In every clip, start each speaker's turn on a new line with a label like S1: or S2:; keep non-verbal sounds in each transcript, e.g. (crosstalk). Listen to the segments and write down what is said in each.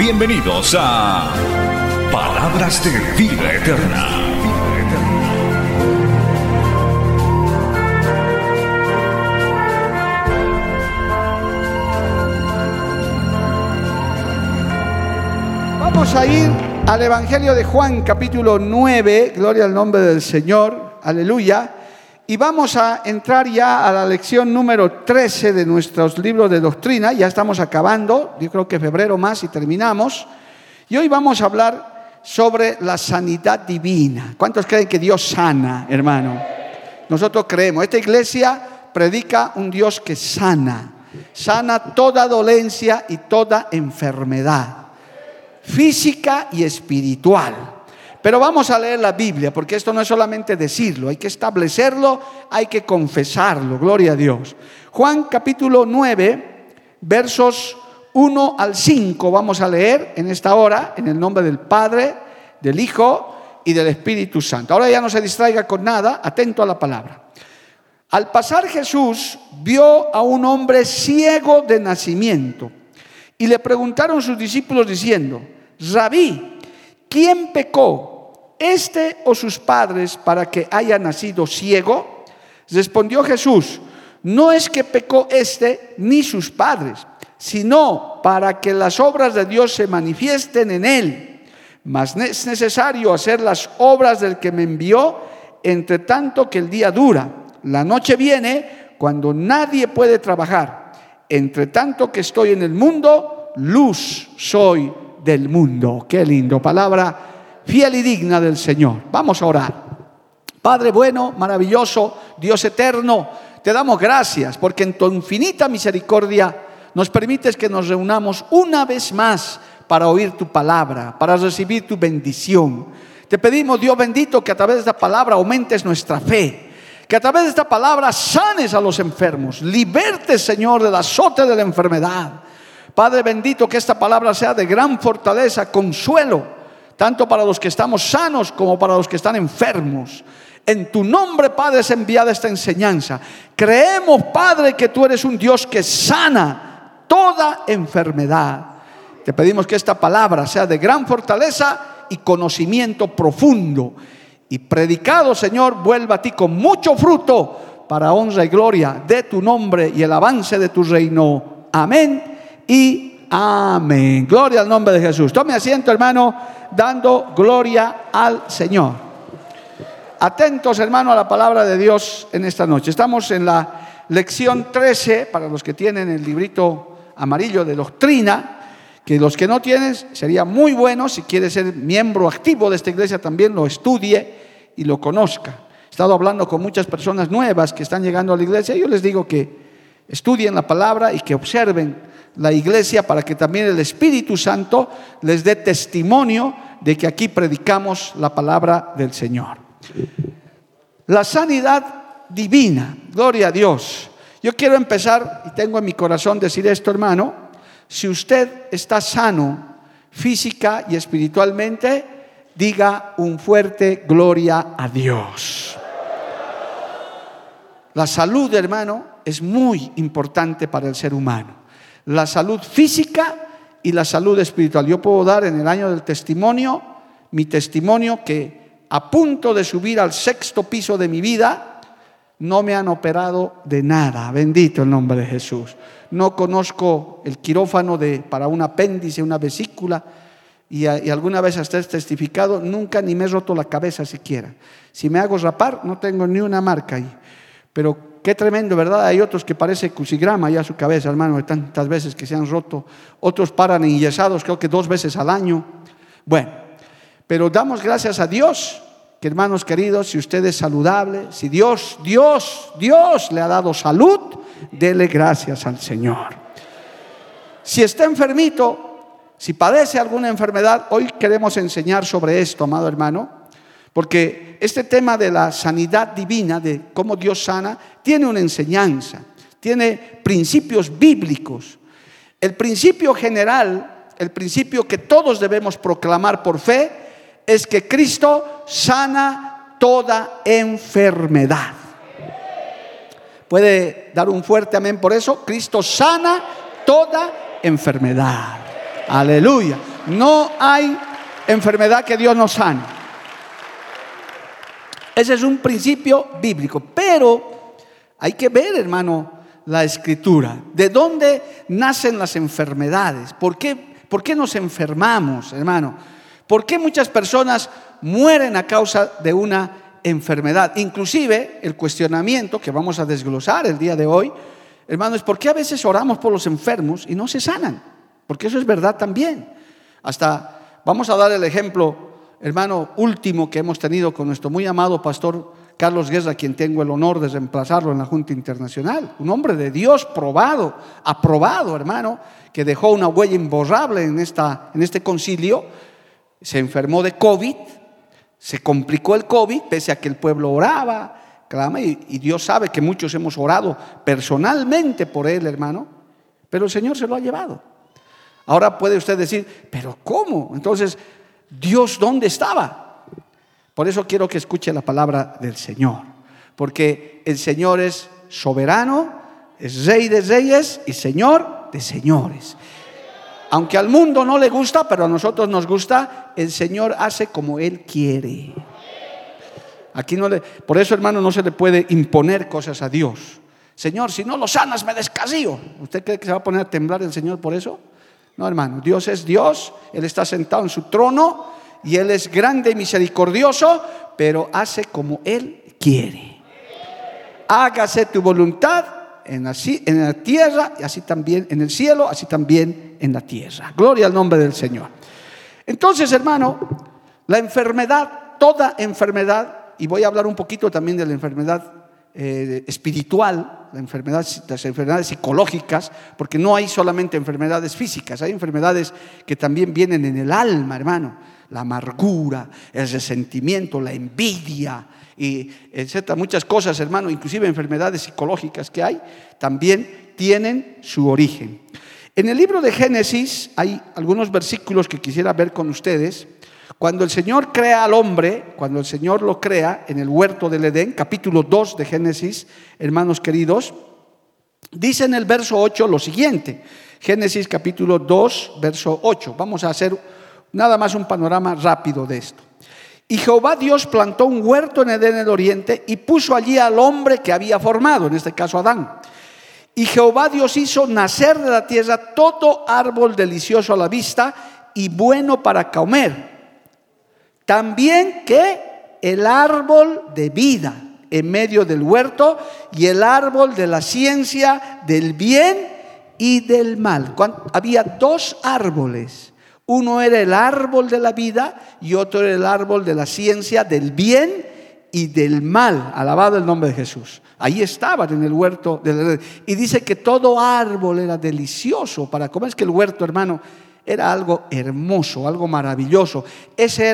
S1: Bienvenidos a Palabras de Vida Eterna.
S2: Vamos a ir al Evangelio de Juan capítulo 9, gloria al nombre del Señor, aleluya. Y vamos a entrar ya a la lección número 13 de nuestros libros de doctrina. Ya estamos acabando, yo creo que febrero más y terminamos. Y hoy vamos a hablar sobre la sanidad divina. ¿Cuántos creen que Dios sana, hermano? Nosotros creemos. Esta iglesia predica un Dios que sana. Sana toda dolencia y toda enfermedad física y espiritual. Pero vamos a leer la Biblia, porque esto no es solamente decirlo, hay que establecerlo, hay que confesarlo, gloria a Dios. Juan capítulo 9, versos 1 al 5, vamos a leer en esta hora, en el nombre del Padre, del Hijo y del Espíritu Santo. Ahora ya no se distraiga con nada, atento a la palabra. Al pasar Jesús vio a un hombre ciego de nacimiento y le preguntaron sus discípulos diciendo, Rabí, ¿quién pecó, este o sus padres, para que haya nacido ciego? Respondió Jesús, no es que pecó este ni sus padres, sino para que las obras de Dios se manifiesten en él. Mas es necesario hacer las obras del que me envió, entre tanto que el día dura. La noche viene cuando nadie puede trabajar. Entre tanto que estoy en el mundo, luz soy del mundo. Qué lindo, palabra fiel y digna del Señor. Vamos a orar. Padre bueno, maravilloso, Dios eterno, te damos gracias porque en tu infinita misericordia nos permites que nos reunamos una vez más para oír tu palabra, para recibir tu bendición. Te pedimos, Dios bendito, que a través de esta palabra aumentes nuestra fe, que a través de esta palabra sanes a los enfermos, libertes, Señor, del azote de la enfermedad. Padre bendito, que esta palabra sea de gran fortaleza, consuelo, tanto para los que estamos sanos como para los que están enfermos. En tu nombre, Padre, es enviada esta enseñanza. Creemos, Padre, que tú eres un Dios que sana toda enfermedad. Te pedimos que esta palabra sea de gran fortaleza y conocimiento profundo. Y predicado, Señor, vuelva a ti con mucho fruto para honra y gloria de tu nombre y el avance de tu reino. Amén y amén. Gloria al nombre de Jesús. Tome asiento, hermano, dando gloria al Señor. Atentos, hermano, a la palabra de Dios en esta noche. Estamos en la lección 13, para los que tienen el librito amarillo de doctrina, que los que no tienen, sería muy bueno, si quiere ser miembro activo de esta iglesia, también lo estudie y lo conozca. He estado hablando con muchas personas nuevas que están llegando a la iglesia y yo les digo que estudien la palabra y que observen la iglesia para que también el Espíritu Santo les dé testimonio de que aquí predicamos la palabra del Señor. La sanidad divina, gloria a Dios. Yo quiero empezar, y tengo en mi corazón decir esto, hermano, si usted está sano física y espiritualmente, diga un fuerte gloria a Dios. La salud, hermano, es muy importante para el ser humano la salud física y la salud espiritual. Yo puedo dar en el año del testimonio mi testimonio que a punto de subir al sexto piso de mi vida, no me han operado de nada. Bendito el nombre de Jesús. No conozco el quirófano de, para un apéndice, una vesícula, y, y alguna vez hasta he testificado, nunca ni me he roto la cabeza siquiera. Si me hago rapar, no tengo ni una marca ahí. Pero Qué tremendo, ¿verdad? Hay otros que parece cusigrama ya su cabeza, hermano, de tantas veces que se han roto. Otros paran enyesados, creo que dos veces al año. Bueno, pero damos gracias a Dios, que hermanos queridos, si usted es saludable, si Dios, Dios, Dios le ha dado salud, dele gracias al Señor. Si está enfermito, Si padece alguna enfermedad, hoy queremos enseñar sobre esto, amado hermano, porque este tema de la sanidad divina, de cómo Dios sana, tiene una enseñanza, tiene principios bíblicos. El principio general, el principio que todos debemos proclamar por fe, es que Cristo sana toda enfermedad. ¿Puede dar un fuerte amén por eso? Cristo sana toda enfermedad. Aleluya. No hay enfermedad que Dios no sane. Ese es un principio bíblico. Pero hay que ver, hermano, la escritura. ¿De dónde nacen las enfermedades? ¿Por qué, por qué nos enfermamos, hermano? ¿Por qué muchas personas mueren a causa de una enfermedad? Inclusive el cuestionamiento que vamos a desglosar el día de hoy, hermano, es por qué a veces oramos por los enfermos y no se sanan. Porque eso es verdad también. Hasta vamos a dar el ejemplo hermano último que hemos tenido con nuestro muy amado pastor Carlos Guerra, quien tengo el honor de reemplazarlo en la Junta Internacional. Un hombre de Dios probado, aprobado, hermano, que dejó una huella imborrable en, esta, en este concilio. Se enfermó de COVID, se complicó el COVID, pese a que el pueblo oraba, clama, y, y Dios sabe que muchos hemos orado personalmente por él, hermano, pero el Señor se lo ha llevado. Ahora puede usted decir, pero ¿cómo? Entonces, Dios dónde estaba. Por eso quiero que escuche la palabra del Señor, porque el Señor es soberano, es rey de reyes y señor de señores. Aunque al mundo no le gusta, pero a nosotros nos gusta, el Señor hace como Él quiere. Aquí no le, por eso hermano no se le puede imponer cosas a Dios. Señor, si no lo sanas me descasío. ¿Usted cree que se va a poner a temblar el Señor por eso? No, hermano, Dios es Dios, Él está sentado en su trono y Él es grande y misericordioso, pero hace como Él quiere. Hágase tu voluntad en la, en la tierra y así también en el cielo, así también en la tierra. Gloria al nombre del Señor. Entonces, hermano, la enfermedad, toda enfermedad, y voy a hablar un poquito también de la enfermedad eh, espiritual, las enfermedades psicológicas, porque no hay solamente enfermedades físicas, hay enfermedades que también vienen en el alma, hermano. La amargura, el resentimiento, la envidia, y etcétera. Muchas cosas, hermano, inclusive enfermedades psicológicas que hay, también tienen su origen. En el libro de Génesis hay algunos versículos que quisiera ver con ustedes. Cuando el Señor crea al hombre, cuando el Señor lo crea en el huerto del Edén, capítulo 2 de Génesis, hermanos queridos, dice en el verso 8 lo siguiente. Génesis capítulo 2, verso 8. Vamos a hacer nada más un panorama rápido de esto. Y Jehová Dios plantó un huerto en Edén el oriente y puso allí al hombre que había formado, en este caso Adán. Y Jehová Dios hizo nacer de la tierra todo árbol delicioso a la vista y bueno para comer también que el árbol de vida en medio del huerto y el árbol de la ciencia del bien y del mal. Había dos árboles. Uno era el árbol de la vida y otro era el árbol de la ciencia del bien y del mal. Alabado el nombre de Jesús. Ahí estaban en el huerto. y dice que todo árbol era delicioso para comer. Es que el huerto, hermano, era algo hermoso, algo maravilloso. Esa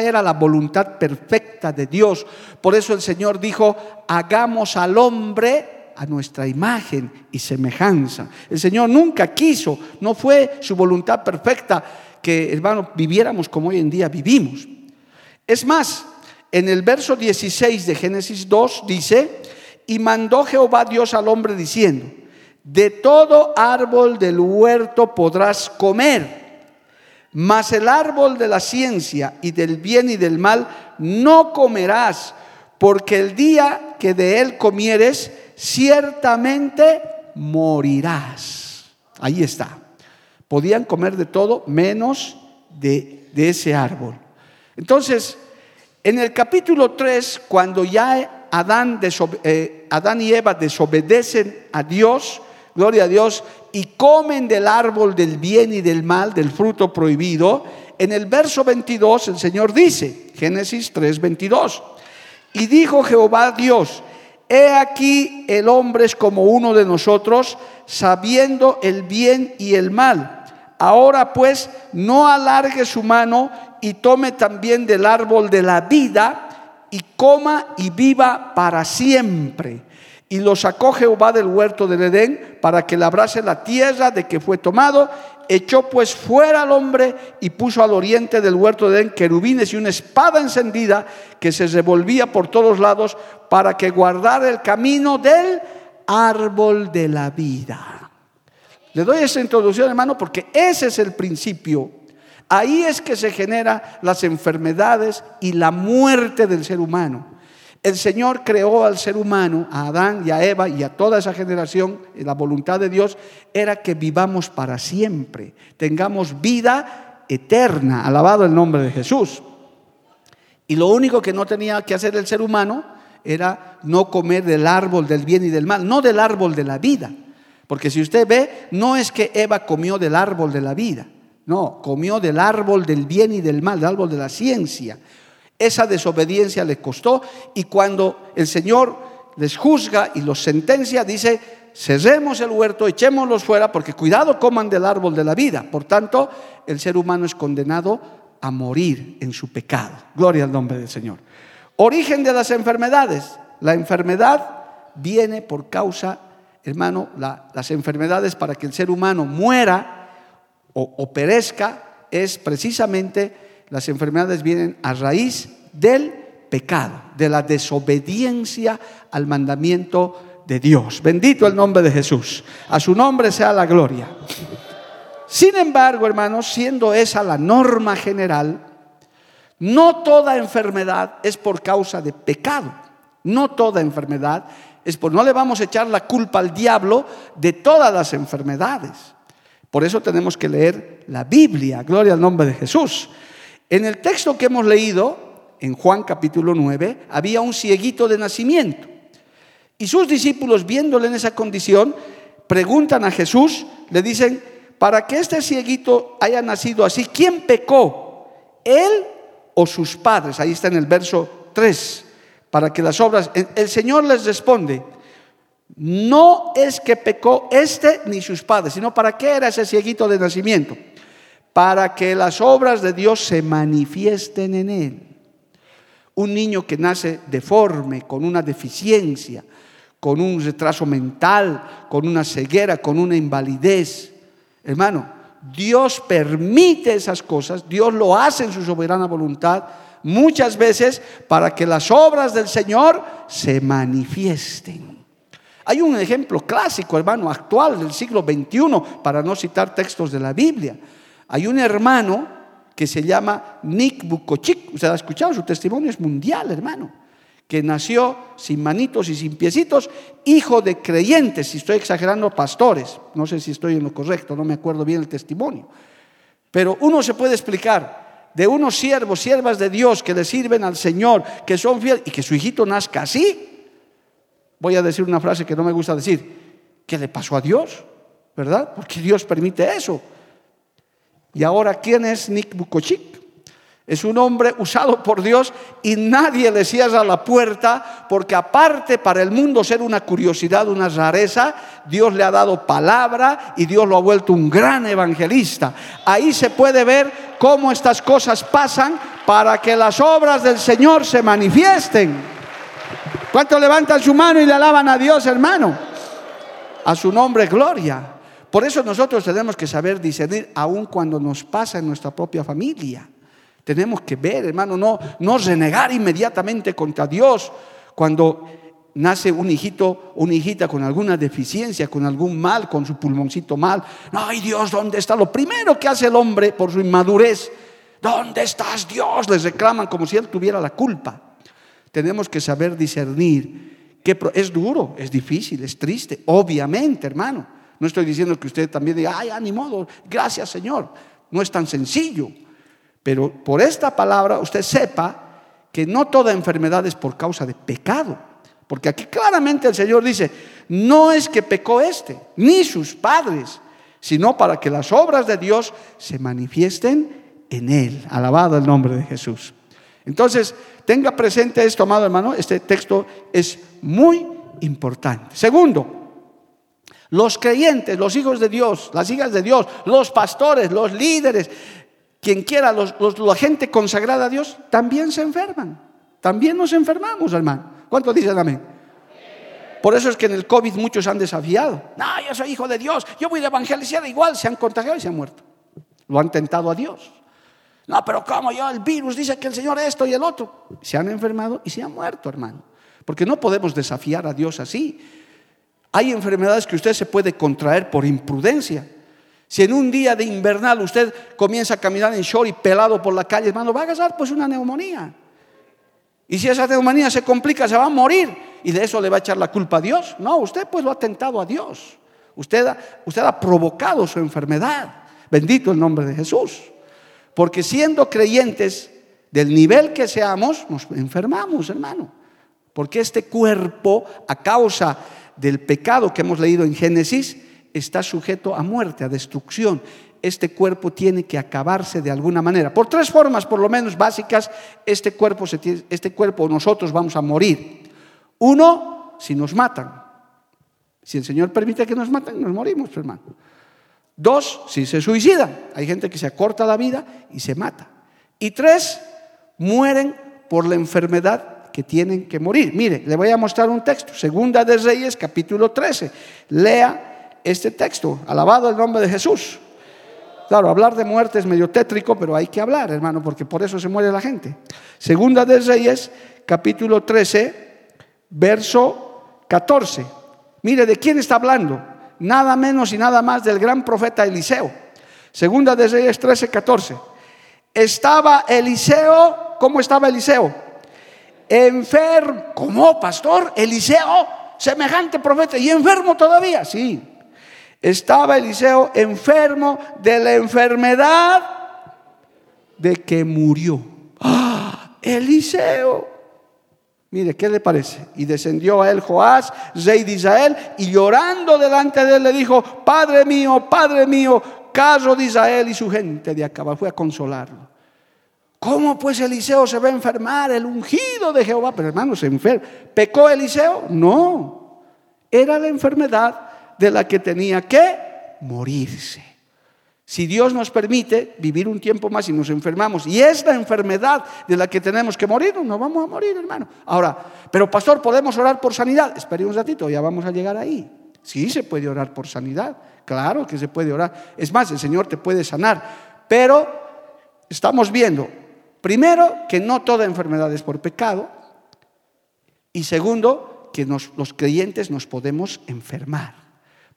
S2: era, la voluntad perfecta de Dios. Por eso el Señor dijo, hagamos al hombre a nuestra imagen y semejanza. El Señor nunca quiso, no fue su voluntad perfecta que, hermano, viviéramos como hoy en día vivimos. Es más, en el verso 16 de Génesis 2 dice, y mandó Jehová Dios al hombre diciendo, de todo árbol del huerto podrás comer, mas el árbol de la ciencia y del bien y del mal no comerás, porque el día que de él comieres, ciertamente morirás. Ahí está. Podían comer de todo menos de, ese árbol. Entonces, en el capítulo 3, cuando ya Adán, eh, Adán y Eva desobedecen a Dios, gloria a Dios, y comen del árbol del bien y del mal, del fruto prohibido, en el verso 22 el Señor dice, Génesis 3, 22, y dijo Jehová Dios, he aquí el hombre es como uno de nosotros, sabiendo el bien y el mal. Ahora pues, no alargue su mano y tome también del árbol de la vida y coma y viva para siempre. Y lo sacó Jehová del huerto del Edén para que labrase la tierra de que fue tomado. Echó pues fuera al hombre y puso al oriente del huerto de Edén querubines y una espada encendida que se revolvía por todos lados para que guardara el camino del árbol de la vida. Le doy esa introducción, hermano, porque ese es el principio. Ahí es que se generan las enfermedades y la muerte del ser humano. El Señor creó al ser humano, a Adán y a Eva y a toda esa generación, la voluntad de Dios era que vivamos para siempre, tengamos vida eterna, alabado el nombre de Jesús. Y lo único que no tenía que hacer el ser humano era no comer del árbol del bien y del mal, no del árbol de la vida. Porque si usted ve, no es que Eva comió del árbol de la vida, no, comió del árbol del bien y del mal, del árbol de la ciencia. Esa desobediencia le costó y cuando el Señor les juzga y los sentencia, dice, cerremos el huerto, echémoslos fuera, porque cuidado coman del árbol de la vida. Por tanto, el ser humano es condenado a morir en su pecado. Gloria al nombre del Señor. Origen de las enfermedades. La enfermedad viene por causa, hermano, las enfermedades para que el ser humano muera o perezca es precisamente las enfermedades vienen a raíz del pecado, de la desobediencia al mandamiento de Dios. Bendito el nombre de Jesús. A su nombre sea la gloria. Sin embargo, hermanos, siendo esa la norma general, no toda enfermedad es por causa de pecado. No toda enfermedad es por no le vamos a echar la culpa al diablo de todas las enfermedades. Por eso tenemos que leer la Biblia. Gloria al nombre de Jesús. En el texto que hemos leído, en Juan capítulo 9, había un cieguito de nacimiento. Y sus discípulos, viéndole en esa condición, preguntan a Jesús, le dicen, para que este cieguito haya nacido así, ¿quién pecó? ¿Él o sus padres? Ahí está en el verso 3, para que las obras... El Señor les responde, no es que pecó este ni sus padres, sino para qué era ese cieguito de nacimiento para que las obras de Dios se manifiesten en él. Un niño que nace deforme, con una deficiencia, con un retraso mental, con una ceguera, con una invalidez. Hermano, Dios permite esas cosas, Dios lo hace en su soberana voluntad, muchas veces para que las obras del Señor se manifiesten. Hay un ejemplo clásico, hermano, actual del siglo XXI, para no citar textos de la Biblia. Hay un hermano que se llama Nick Bukochik, usted ha escuchado, su testimonio es mundial, hermano, que nació sin manitos y sin piecitos, hijo de creyentes, si estoy exagerando, pastores, no sé si estoy en lo correcto, no me acuerdo bien el testimonio, pero uno se puede explicar de unos siervos, siervas de Dios que le sirven al Señor, que son fieles y que su hijito nazca así. Voy a decir una frase que no me gusta decir, ¿qué le pasó a Dios? ¿Verdad? Porque Dios permite eso. Y ahora, ¿quién es Nick Bukochik? Es un hombre usado por Dios y nadie le cierra la puerta porque aparte para el mundo ser una curiosidad, una rareza, Dios le ha dado palabra y Dios lo ha vuelto un gran evangelista. Ahí se puede ver cómo estas cosas pasan para que las obras del Señor se manifiesten. ¿Cuántos levantan su mano y le alaban a Dios, hermano? A su nombre, gloria. Por eso nosotros tenemos que saber discernir aun cuando nos pasa en nuestra propia familia. Tenemos que ver, hermano, no, no renegar inmediatamente contra Dios cuando nace un hijito, una hijita con alguna deficiencia, con algún mal, con su pulmoncito mal. Ay Dios, ¿dónde está? Lo primero que hace el hombre por su inmadurez, ¿dónde estás Dios? Les reclaman como si él tuviera la culpa. Tenemos que saber discernir. Que es duro, es difícil, es triste, obviamente, hermano. No estoy diciendo que usted también diga, ay, ni modo, gracias Señor. No es tan sencillo. Pero por esta palabra usted sepa que no toda enfermedad es por causa de pecado. Porque aquí claramente el Señor dice, no es que pecó este, ni sus padres, sino para que las obras de Dios se manifiesten en Él. Alabado el nombre de Jesús. Entonces, tenga presente esto, amado hermano, este texto es muy importante. Segundo, Los creyentes, los hijos de Dios, las hijas de Dios, los pastores, los líderes, quien quiera, la gente consagrada a Dios, también se enferman. También nos enfermamos, hermano. ¿Cuántos dicen amén? Por eso es que en el COVID muchos han desafiado. No, yo soy hijo de Dios, yo voy a evangelizar igual, se han contagiado y se han muerto. Lo han tentado a Dios. No, pero como yo, el virus dice que el Señor esto y el otro. Se han enfermado y se han muerto, hermano. Porque no podemos desafiar a Dios así. Hay enfermedades que usted se puede contraer por imprudencia. Si en un día de invernal usted comienza a caminar en short y pelado por la calle, hermano, va a agarrar pues una neumonía. Y si esa neumonía se complica, se va a morir. Y de eso le va a echar la culpa a Dios. No, usted pues lo ha tentado a Dios. Usted, usted ha provocado su enfermedad. Bendito el nombre de Jesús. Porque siendo creyentes del nivel que seamos, nos enfermamos, hermano. Porque este cuerpo, a causa del pecado que hemos leído en Génesis, está sujeto a muerte, a destrucción. Este cuerpo tiene que acabarse de alguna manera. Por tres formas, por lo menos básicas, este cuerpo, este cuerpo nosotros vamos a morir. Uno, si nos matan. Si el Señor permite que nos maten, nos morimos, hermano. Dos, si se suicidan. Hay gente que se acorta la vida y se mata. Y tres, mueren por la enfermedad que tienen que morir. Mire, le voy a mostrar un texto. Segunda de Reyes, capítulo 13. Lea este texto. Alabado el nombre de Jesús. Claro, hablar de muerte es medio tétrico, pero hay que hablar, hermano, porque por eso se muere la gente. Segunda de Reyes, capítulo 13, verso 14. Mire, ¿de quién está hablando? Nada menos y nada más del gran profeta Eliseo. Segunda de Reyes 13, 14. Estaba Eliseo, ¿cómo estaba Eliseo? Enfermo. ¿Cómo, pastor? Eliseo, semejante profeta, y enfermo todavía. Sí, estaba Eliseo enfermo de la enfermedad de que murió. ¡Ah! Eliseo. Mire, ¿qué le parece? Y descendió a él Joás, rey de Israel, y llorando delante de él le dijo, Padre mío, Padre mío, caso de Israel y su gente de acá. Fue a consolarlo. ¿Cómo pues Eliseo se va a enfermar? El ungido de Jehová. Pero hermano, se enferma. ¿Pecó Eliseo? No. Era la enfermedad de la que tenía que morirse. Si Dios nos permite vivir un tiempo más y nos enfermamos, y es la enfermedad de la que tenemos que morir, no vamos a morir, hermano. Ahora, pero pastor, ¿podemos orar por sanidad? Espere un ratito, ya vamos a llegar ahí. Sí, se puede orar por sanidad, claro que se puede orar. Es más, el Señor te puede sanar, pero estamos viendo, primero, que no toda enfermedad es por pecado, y segundo, que los creyentes nos podemos enfermar.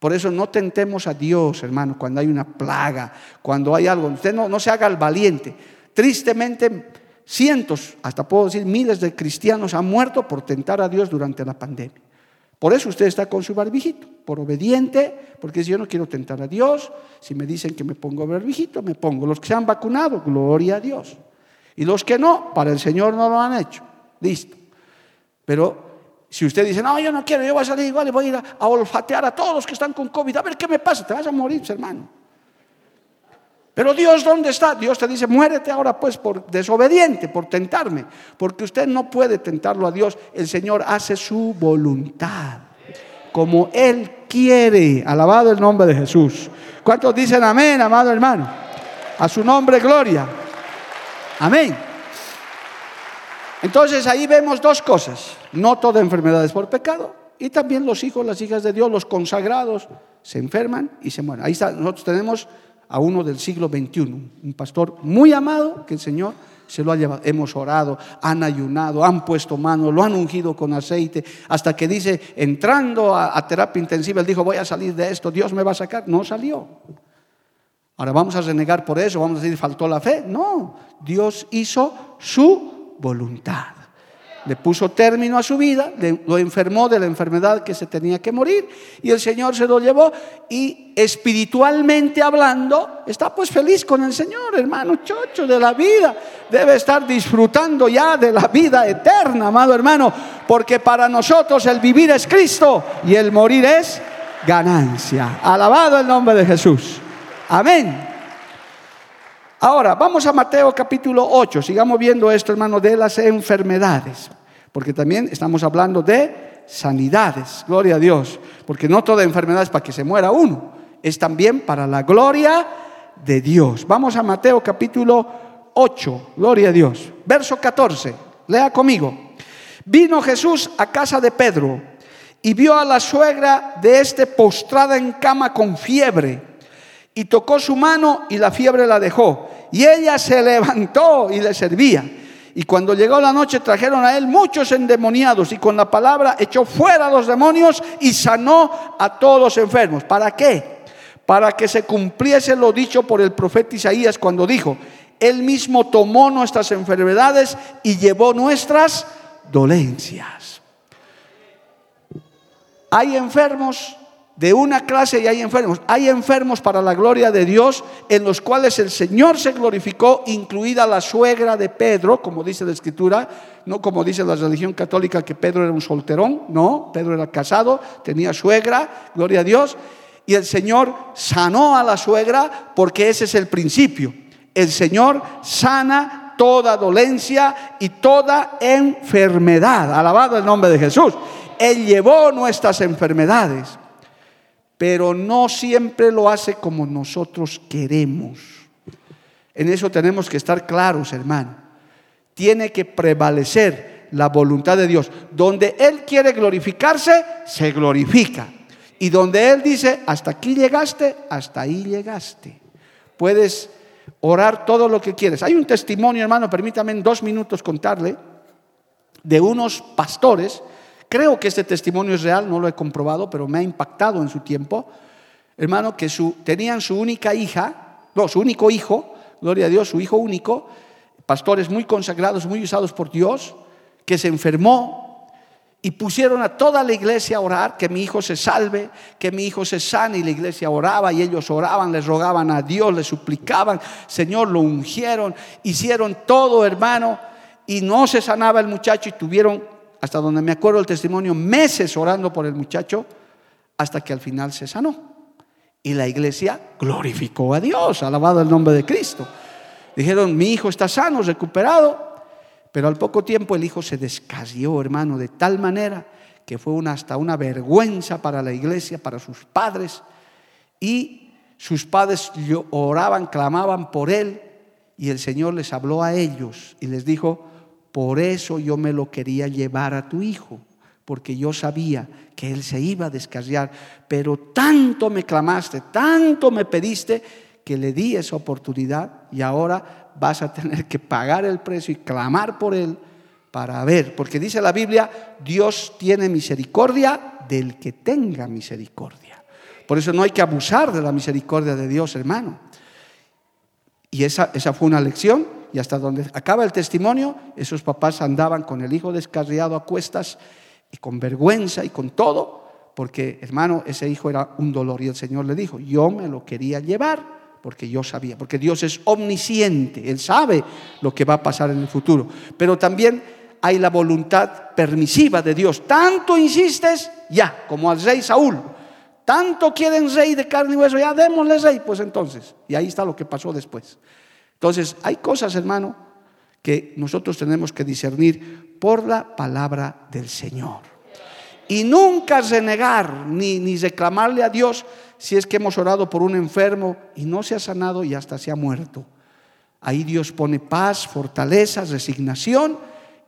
S2: Por eso no tentemos a Dios, hermano, cuando hay una plaga, cuando hay algo. Usted no, no se haga el valiente. Tristemente, cientos, hasta puedo decir miles de cristianos han muerto por tentar a Dios durante la pandemia. Por eso usted está con su barbijito, por obediente, porque si yo no quiero tentar a Dios, si me dicen que me pongo barbijito, me pongo. Los que se han vacunado, gloria a Dios. Y los que no, para el Señor no lo han hecho. Listo. Pero si usted dice, no, yo no quiero, yo voy a salir igual y voy a ir a, olfatear a todos los que están con COVID, a ver qué me pasa, te vas a morir, hermano. Pero Dios, ¿dónde está? Dios te dice, muérete ahora pues por desobediente, por tentarme, porque usted no puede tentarlo a Dios, el Señor hace su voluntad, como Él quiere, alabado el nombre de Jesús. ¿Cuántos dicen amén, amado hermano? A su nombre, gloria. Amén. Entonces ahí vemos dos cosas. No toda enfermedad es por pecado. Y también los hijos, las hijas de Dios, los consagrados, se enferman y se mueren. Ahí está, nosotros tenemos a uno del siglo XXI, un pastor muy amado que el Señor se lo ha llevado. Hemos orado, han ayunado, han puesto mano, lo han ungido con aceite, hasta que dice, entrando a, a, terapia intensiva, él dijo, voy a salir de esto, Dios me va a sacar. No salió. Ahora vamos a renegar por eso, vamos a decir, faltó la fe. No, Dios hizo su voluntad. Le puso término a su vida, lo enfermó de la enfermedad que se tenía que morir y el Señor se lo llevó y espiritualmente hablando está pues feliz con el Señor, hermano chocho de la vida. Debe estar disfrutando ya de la vida eterna, amado hermano, porque para nosotros el vivir es Cristo y el morir es ganancia. Alabado el nombre de Jesús. Amén. Ahora, vamos a Mateo capítulo 8. Sigamos viendo esto, hermano, de las enfermedades. Porque también estamos hablando de sanidades. Gloria a Dios. Porque no toda enfermedad es para que se muera uno, es también para la gloria de Dios. Vamos a Mateo capítulo 8, gloria a Dios. Verso 14, lea conmigo. Vino Jesús a casa de Pedro y vio a la suegra de este postrada en cama con fiebre y tocó su mano y la fiebre la dejó. Y ella se levantó y le servía. Y cuando llegó la noche trajeron a él muchos endemoniados y con la palabra echó fuera a los demonios y sanó a todos los enfermos. ¿Para qué? Para que se cumpliese lo dicho por el profeta Isaías cuando dijo, él mismo tomó nuestras enfermedades y llevó nuestras dolencias. Hay enfermos de una clase y hay enfermos. Hay enfermos para la gloria de Dios en los cuales el Señor se glorificó, incluida la suegra de Pedro, como dice la Escritura, no como dice la religión católica que Pedro era un solterón, no, Pedro era casado, tenía suegra, gloria a Dios, y el Señor sanó a la suegra porque ese es el principio. El Señor sana toda dolencia y toda enfermedad. Alabado el nombre de Jesús. Él llevó nuestras enfermedades pero no siempre lo hace como nosotros queremos. En eso tenemos que estar claros, hermano. Tiene que prevalecer la voluntad de Dios. Donde Él quiere glorificarse, se glorifica. Y donde Él dice, hasta aquí llegaste, hasta ahí llegaste. Puedes orar todo lo que quieres. Hay un testimonio, hermano, permítame en dos minutos contarle, de unos pastores Creo que este testimonio es real, no lo he comprobado, pero me ha impactado en su tiempo. Hermano, que su, tenían su única hija, no, su único hijo, gloria a Dios, su hijo único, pastores muy consagrados, muy usados por Dios, que se enfermó y pusieron a toda la iglesia a orar, que mi hijo se salve, que mi hijo se sane, y la iglesia oraba y ellos oraban, les rogaban a Dios, les suplicaban, Señor, lo ungieron, hicieron todo, hermano, y no se sanaba el muchacho y tuvieron hasta donde me acuerdo el testimonio, meses orando por el muchacho, hasta que al final se sanó. Y la iglesia glorificó a Dios, alabado el nombre de Cristo. Dijeron, mi hijo está sano, recuperado, pero al poco tiempo el hijo se descayó, hermano, de tal manera que fue una, hasta una vergüenza para la iglesia, para sus padres. Y sus padres oraban, clamaban por él, y el Señor les habló a ellos y les dijo, por eso yo me lo quería llevar a tu hijo, porque yo sabía que él se iba a descarriar, pero tanto me clamaste, tanto me pediste, que le di esa oportunidad y ahora vas a tener que pagar el precio y clamar por él para ver, porque dice la Biblia, Dios tiene misericordia del que tenga misericordia. Por eso no hay que abusar de la misericordia de Dios, hermano. Y esa, esa fue una lección y hasta donde acaba el testimonio, esos papás andaban con el hijo descarriado a cuestas y con vergüenza y con todo, porque hermano, ese hijo era un dolor y el Señor le dijo, yo me lo quería llevar porque yo sabía, porque Dios es omnisciente, Él sabe lo que va a pasar en el futuro, pero también hay la voluntad permisiva de Dios. Tanto insistes, ya, como al rey Saúl, tanto quieren rey de carne y hueso, ya démosle rey, pues entonces, y ahí está lo que pasó después. Entonces, hay cosas, hermano, que nosotros tenemos que discernir por la palabra del Señor. Y nunca renegar ni, ni reclamarle a Dios si es que hemos orado por un enfermo y no se ha sanado y hasta se ha muerto. Ahí Dios pone paz, fortaleza, resignación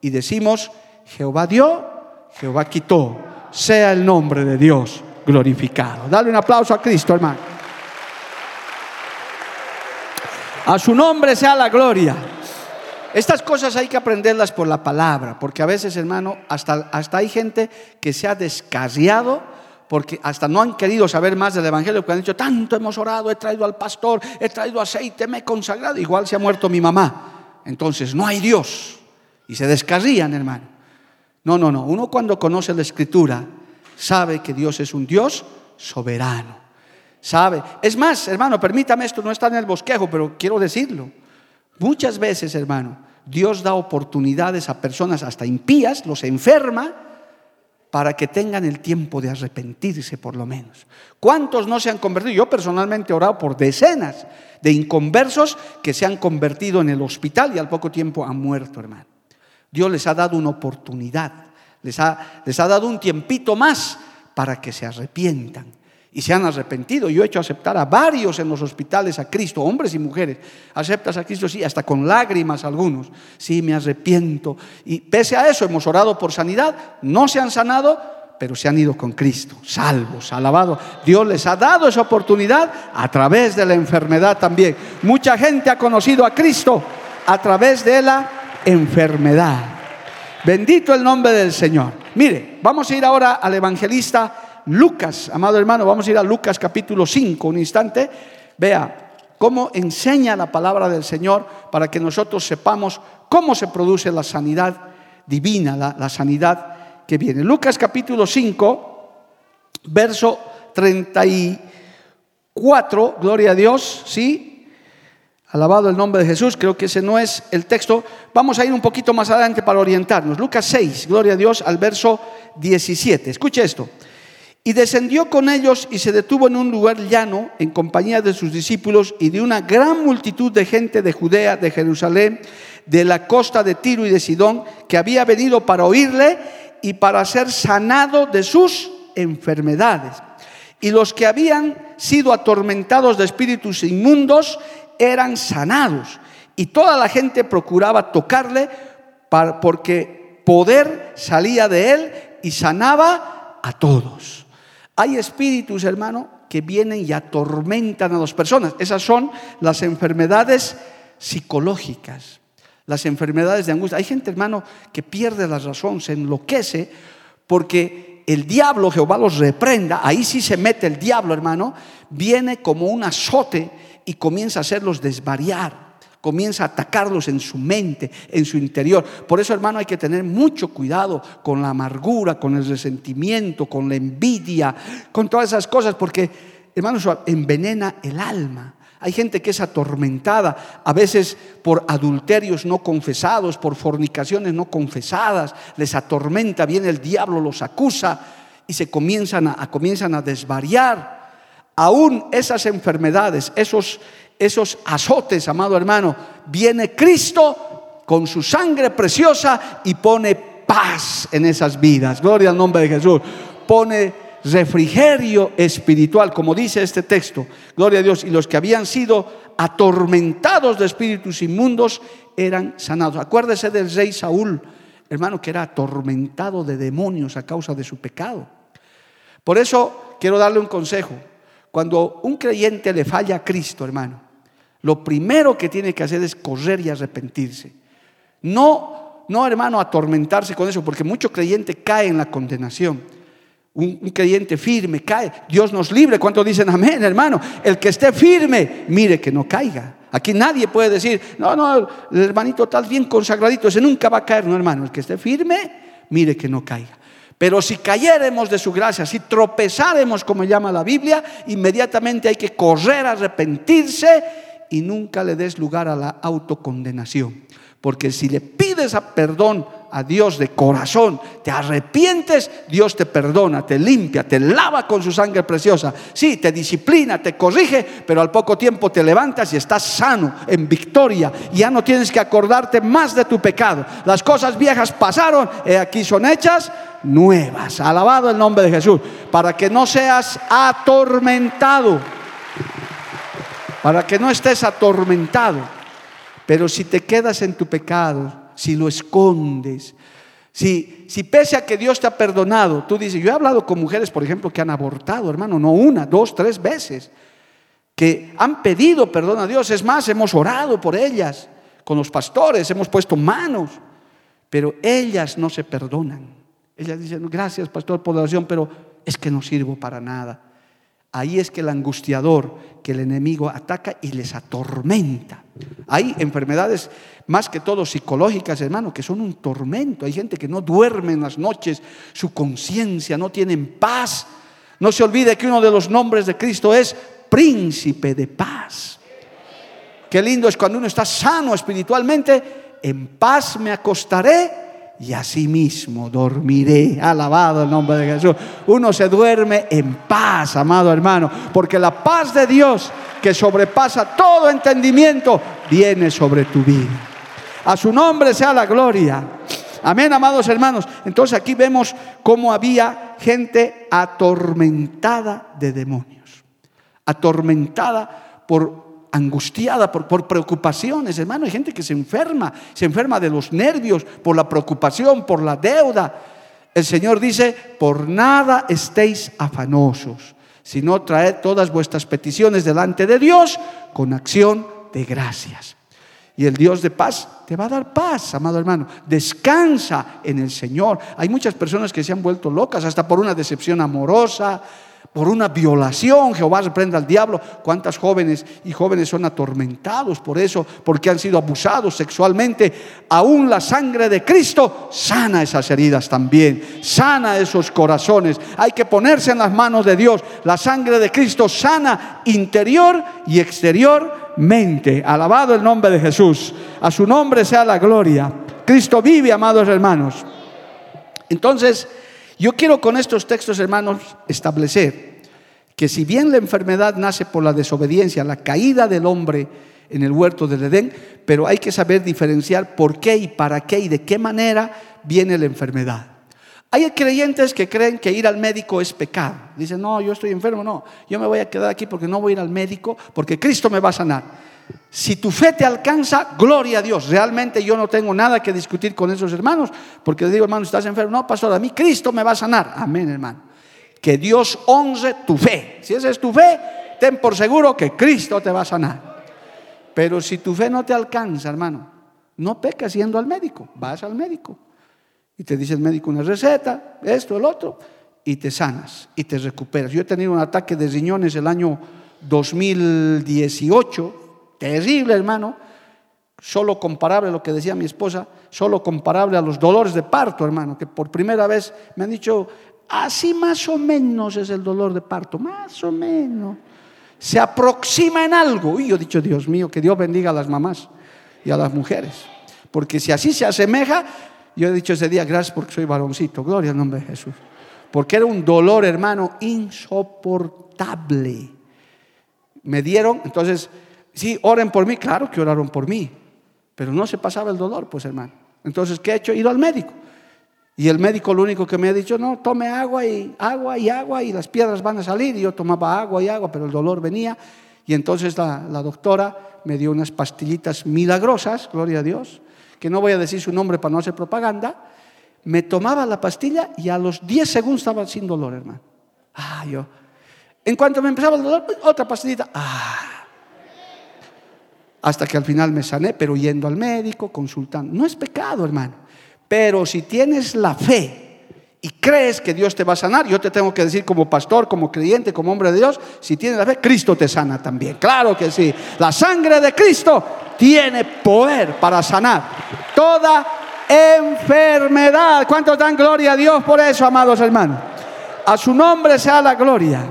S2: y decimos, Jehová dio, Jehová quitó, sea el nombre de Dios glorificado. Dale un aplauso a Cristo, hermano. A su nombre sea la gloria. Estas cosas hay que aprenderlas por la palabra, porque a veces, hermano, hasta, hasta hay gente que se ha descarriado porque hasta no han querido saber más del Evangelio, porque han dicho, tanto hemos orado, he traído al pastor, he traído aceite, me he consagrado, igual se ha muerto mi mamá. Entonces, no hay Dios. Y se descarrían, hermano. No, no, no. Uno cuando conoce la escritura sabe que Dios es un Dios soberano sabe. Es más, hermano, permítame esto, no está en el bosquejo, pero quiero decirlo. Muchas veces, hermano, Dios da oportunidades a personas hasta impías, los enferma, para que tengan el tiempo de arrepentirse por lo menos. ¿Cuántos no se han convertido? Yo personalmente he orado por decenas de inconversos que se han convertido en el hospital y al poco tiempo han muerto, hermano. Dios les ha dado una oportunidad. Les ha, les ha dado un tiempito más para que se arrepientan y se han arrepentido. Yo he hecho aceptar a varios en los hospitales a Cristo, hombres y mujeres. Aceptas a Cristo, sí, hasta con lágrimas algunos. Sí, me arrepiento. Y pese a eso hemos orado por sanidad, no se han sanado, pero se han ido con Cristo, salvos, alabados. Dios les ha dado esa oportunidad a través de la enfermedad también. Mucha gente ha conocido a Cristo a través de la enfermedad. Bendito el nombre del Señor. Mire, vamos a ir ahora al evangelista Lucas, amado hermano, vamos a ir a Lucas capítulo 5, un instante. Vea cómo enseña la palabra del Señor para que nosotros sepamos cómo se produce la sanidad divina, la, sanidad que viene. Lucas capítulo 5, verso 34, gloria a Dios, ¿sí? Alabado el nombre de Jesús, creo que ese no es el texto. Vamos a ir un poquito más adelante para orientarnos. Lucas 6, gloria a Dios, al verso 17. Escuche esto. Y descendió con ellos y se detuvo en un lugar llano en compañía de sus discípulos y de una gran multitud de gente de Judea, de Jerusalén, de la costa de Tiro y de Sidón, que había venido para oírle y para ser sanado de sus enfermedades. Y los que habían sido atormentados de espíritus inmundos eran sanados. Y toda la gente procuraba tocarle porque poder salía de él y sanaba a todos. Hay espíritus, hermano, que vienen y atormentan a las personas. Esas son las enfermedades psicológicas las enfermedades de angustia. Hay gente, hermano, que pierde la razón, se enloquece porque el diablo, Jehová los reprenda, ahí sí se mete el diablo, hermano, viene como un azote y comienza a hacerlos desvariar, comienza a atacarlos en su mente, en su interior. Por eso, hermano, hay que tener mucho cuidado con la amargura, con el resentimiento, con la envidia, con todas esas cosas, porque, hermano, eso envenena el alma. Hay gente que es atormentada, a veces por adulterios no confesados, por fornicaciones no confesadas, les atormenta, viene el diablo, los acusa y se comienzan a, comienzan a desvariar. Aún esas enfermedades, esos, esos azotes, amado hermano, viene Cristo con su sangre preciosa y pone paz en esas vidas. Gloria al nombre de Jesús. Pone refrigerio espiritual, como dice este texto, gloria a Dios, y los que habían sido atormentados de espíritus inmundos eran sanados. Acuérdese del rey Saúl, hermano, que era atormentado de demonios a causa de su pecado. Por eso quiero darle un consejo. Cuando un creyente le falla a Cristo, hermano, lo primero que tiene que hacer es correr y arrepentirse. No, no, hermano, atormentarse con eso, porque mucho creyente cae en la condenación. Un, creyente firme cae. Dios nos libre. ¿Cuántos dicen amén, hermano? El que esté firme, mire que no caiga. Aquí nadie puede decir, no, no, el hermanito tal bien consagradito, ese nunca va a caer. No, hermano, el que esté firme, mire que no caiga. Pero si cayéremos de su gracia, si tropezáremos, como llama la Biblia, inmediatamente hay que correr, arrepentirse y nunca le des lugar a la autocondenación. Porque si le pides a perdón a Dios de corazón, te arrepientes, Dios te perdona, te limpia, te lava con su sangre preciosa. Sí, te disciplina, te corrige, pero al poco tiempo te levantas y estás sano, en victoria. Y ya no tienes que acordarte más de tu pecado. Las cosas viejas pasaron, y aquí son hechas nuevas. Alabado el nombre de Jesús. Para que no seas atormentado. Para que no estés atormentado. Pero si te quedas en tu pecado, si lo escondes, si, si pese a que Dios te ha perdonado, tú dices, yo he hablado con mujeres, por ejemplo, que han abortado, hermano, no una, dos, tres veces, que han pedido perdón a Dios. Es más, hemos orado por ellas, con los pastores, hemos puesto manos, pero ellas no se perdonan. Ellas dicen, gracias, pastor, por la oración, pero es que no sirvo para nada. Ahí es que el angustiador, que el enemigo ataca y les atormenta. Hay enfermedades más que todo psicológicas, hermano, que son un tormento. Hay gente que no duerme en las noches, su conciencia no tiene paz. No se olvide que uno de los nombres de Cristo es príncipe de paz. Qué lindo es cuando uno está sano espiritualmente, en paz me acostaré y así mismo dormiré. Alabado el nombre de Jesús. Uno se duerme en paz, amado hermano, porque la paz de Dios que sobrepasa todo entendimiento viene sobre tu vida. A su nombre sea la gloria. Amén, amados hermanos. Entonces aquí vemos cómo había gente atormentada de demonios, atormentada por angustiada por, por, preocupaciones, hermano. Hay gente que se enferma, se enferma de los nervios por la preocupación, por la deuda. El Señor dice, por nada estéis afanosos, sino traed todas vuestras peticiones delante de Dios con acción de gracias. Y el Dios de paz te va a dar paz, amado hermano. Descansa en el Señor. Hay muchas personas que se han vuelto locas hasta por una decepción amorosa, por una violación. Jehová reprenda al diablo. ¿Cuántas jóvenes y jóvenes son atormentados por eso? Porque han sido abusados sexualmente. Aún la sangre de Cristo sana esas heridas también. Sana esos corazones. Hay que ponerse en las manos de Dios. La sangre de Cristo sana interior y exteriormente. Alabado el nombre de Jesús. A su nombre sea la gloria. Cristo vive, amados hermanos. Entonces, yo quiero con estos textos, hermanos, establecer que si bien la enfermedad nace por la desobediencia, la caída del hombre en el huerto del Edén, pero hay que saber diferenciar por qué y para qué y de qué manera viene la enfermedad. Hay creyentes que creen que ir al médico es pecado. Dicen, no, yo estoy enfermo, no, yo me voy a quedar aquí porque no voy a ir al médico, porque Cristo me va a sanar. Si tu fe te alcanza, gloria a Dios. Realmente yo no tengo nada que discutir con esos hermanos, porque les digo, hermano, estás enfermo. No, pastor, a mí Cristo me va a sanar. Amén, hermano. Que Dios honre tu fe. Si esa es tu fe, ten por seguro que Cristo te va a sanar. Pero si tu fe no te alcanza, hermano, no pecas yendo al médico. Vas al médico y te dice el médico una receta, esto, el otro, y te sanas y te recuperas. Yo he tenido un ataque de riñones el año 2018 terrible, hermano, solo comparable a lo que decía mi esposa, solo comparable a los dolores de parto, hermano, que por primera vez me han dicho, así más o menos es el dolor de parto, más o menos. Se aproxima en algo. Y yo he dicho, Dios mío, que Dios bendiga a las mamás y a las mujeres. Porque si así se asemeja, yo he dicho ese día, gracias porque soy varoncito, gloria al nombre de Jesús. Porque era un dolor, hermano, insoportable. Me dieron, entonces Sí, oren por mí, claro que oraron por mí, pero no se pasaba el dolor, pues hermano. Entonces, ¿qué he hecho? He ido al médico. Y el médico lo único que me ha dicho, no, tome agua y agua y agua y las piedras van a salir. Y yo tomaba agua y agua, pero el dolor venía. Y entonces la, la doctora me dio unas pastillitas milagrosas, gloria a Dios, que no voy a decir su nombre para no hacer propaganda. Me tomaba la pastilla y a los 10 segundos estaba sin dolor, hermano. Ah, yo. En cuanto me empezaba el dolor, otra pastillita. Ah, hasta que al final me sané, pero yendo al médico, consultando. No es pecado, hermano. Pero si tienes la fe y crees que Dios te va a sanar, yo te tengo que decir como pastor, como creyente, como hombre de Dios, si tienes la fe, Cristo te sana también. Claro que sí. La sangre de Cristo tiene poder para sanar toda enfermedad. ¿Cuántos dan gloria a Dios por eso, amados hermanos? A su nombre sea la gloria.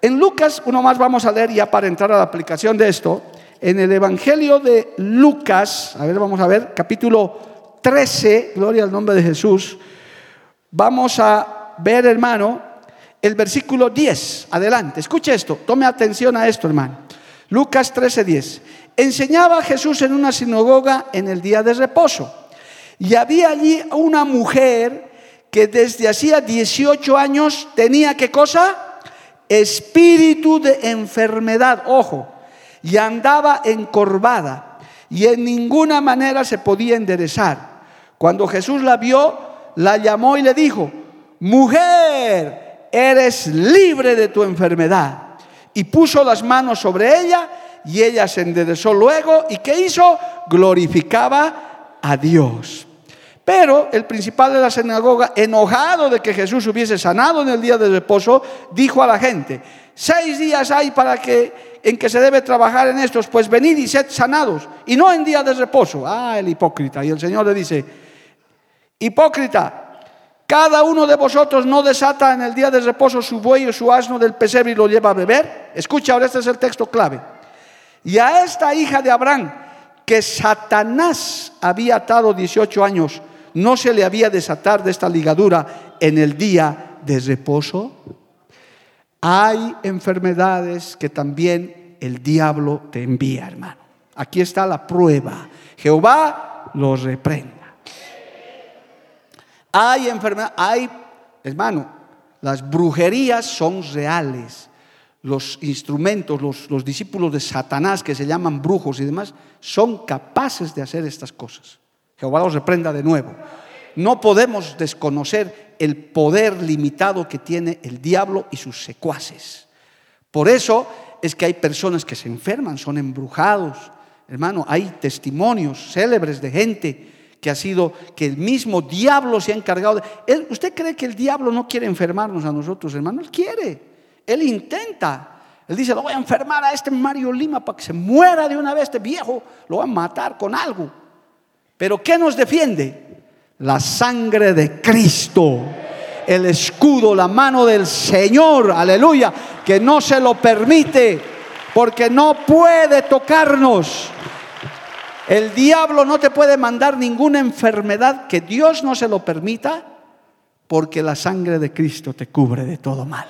S2: En Lucas, uno más vamos a leer ya para entrar a la aplicación de esto en el Evangelio de Lucas, a ver, vamos a ver, capítulo 13, gloria al nombre de Jesús, vamos a ver, hermano, el versículo 10, adelante, escuche esto, tome atención a esto, hermano. Lucas 13, 10. Enseñaba Jesús en una sinagoga en el día de reposo. Y había allí una mujer que desde hacía 18 años tenía qué cosa? Espíritu de enfermedad. Ojo, y andaba encorvada y en ninguna manera se podía enderezar. Cuando Jesús la vio, la llamó y le dijo, mujer, eres libre de tu enfermedad. Y puso las manos sobre ella y ella se enderezó luego y ¿qué hizo? Glorificaba a Dios. Pero el principal de la sinagoga, enojado de que Jesús hubiese sanado en el día de reposo, dijo a la gente, seis días hay para que en que se debe trabajar en estos, pues venid y sed sanados, y no en día de reposo. Ah, el hipócrita. Y el Señor le dice, hipócrita, cada uno de vosotros no desata en el día de reposo su buey o su asno del pesebre y lo lleva a beber. Escucha, ahora este es el texto clave. Y a esta hija de Abraham, que Satanás había atado 18 años, no se le había desatar de esta ligadura en el día de reposo. Hay enfermedades que también el diablo te envía, hermano. Aquí está la prueba. Jehová los reprenda. hay enfermedad, hay, hermano, las brujerías son reales. Los instrumentos, los, los discípulos de Satanás que se llaman brujos y demás, son capaces de hacer estas cosas. Jehová los reprenda de nuevo. No podemos desconocer el poder limitado que tiene el diablo y sus secuaces. Por eso es que hay personas que se enferman, son embrujados. Hermano, hay testimonios célebres de gente que ha sido, que el mismo diablo se ha encargado de... ¿Usted cree que el diablo no quiere enfermarnos a nosotros, hermano? Él quiere, él intenta. Él dice, lo voy a enfermar a este Mario Lima para que se muera de una vez este viejo, lo va a matar con algo. Pero ¿qué nos defiende? La sangre de Cristo, el escudo, la mano del Señor, aleluya, que no se lo permite, porque no puede tocarnos. El diablo no te puede mandar ninguna enfermedad que Dios no se lo permita, porque la sangre de Cristo te cubre de todo mal.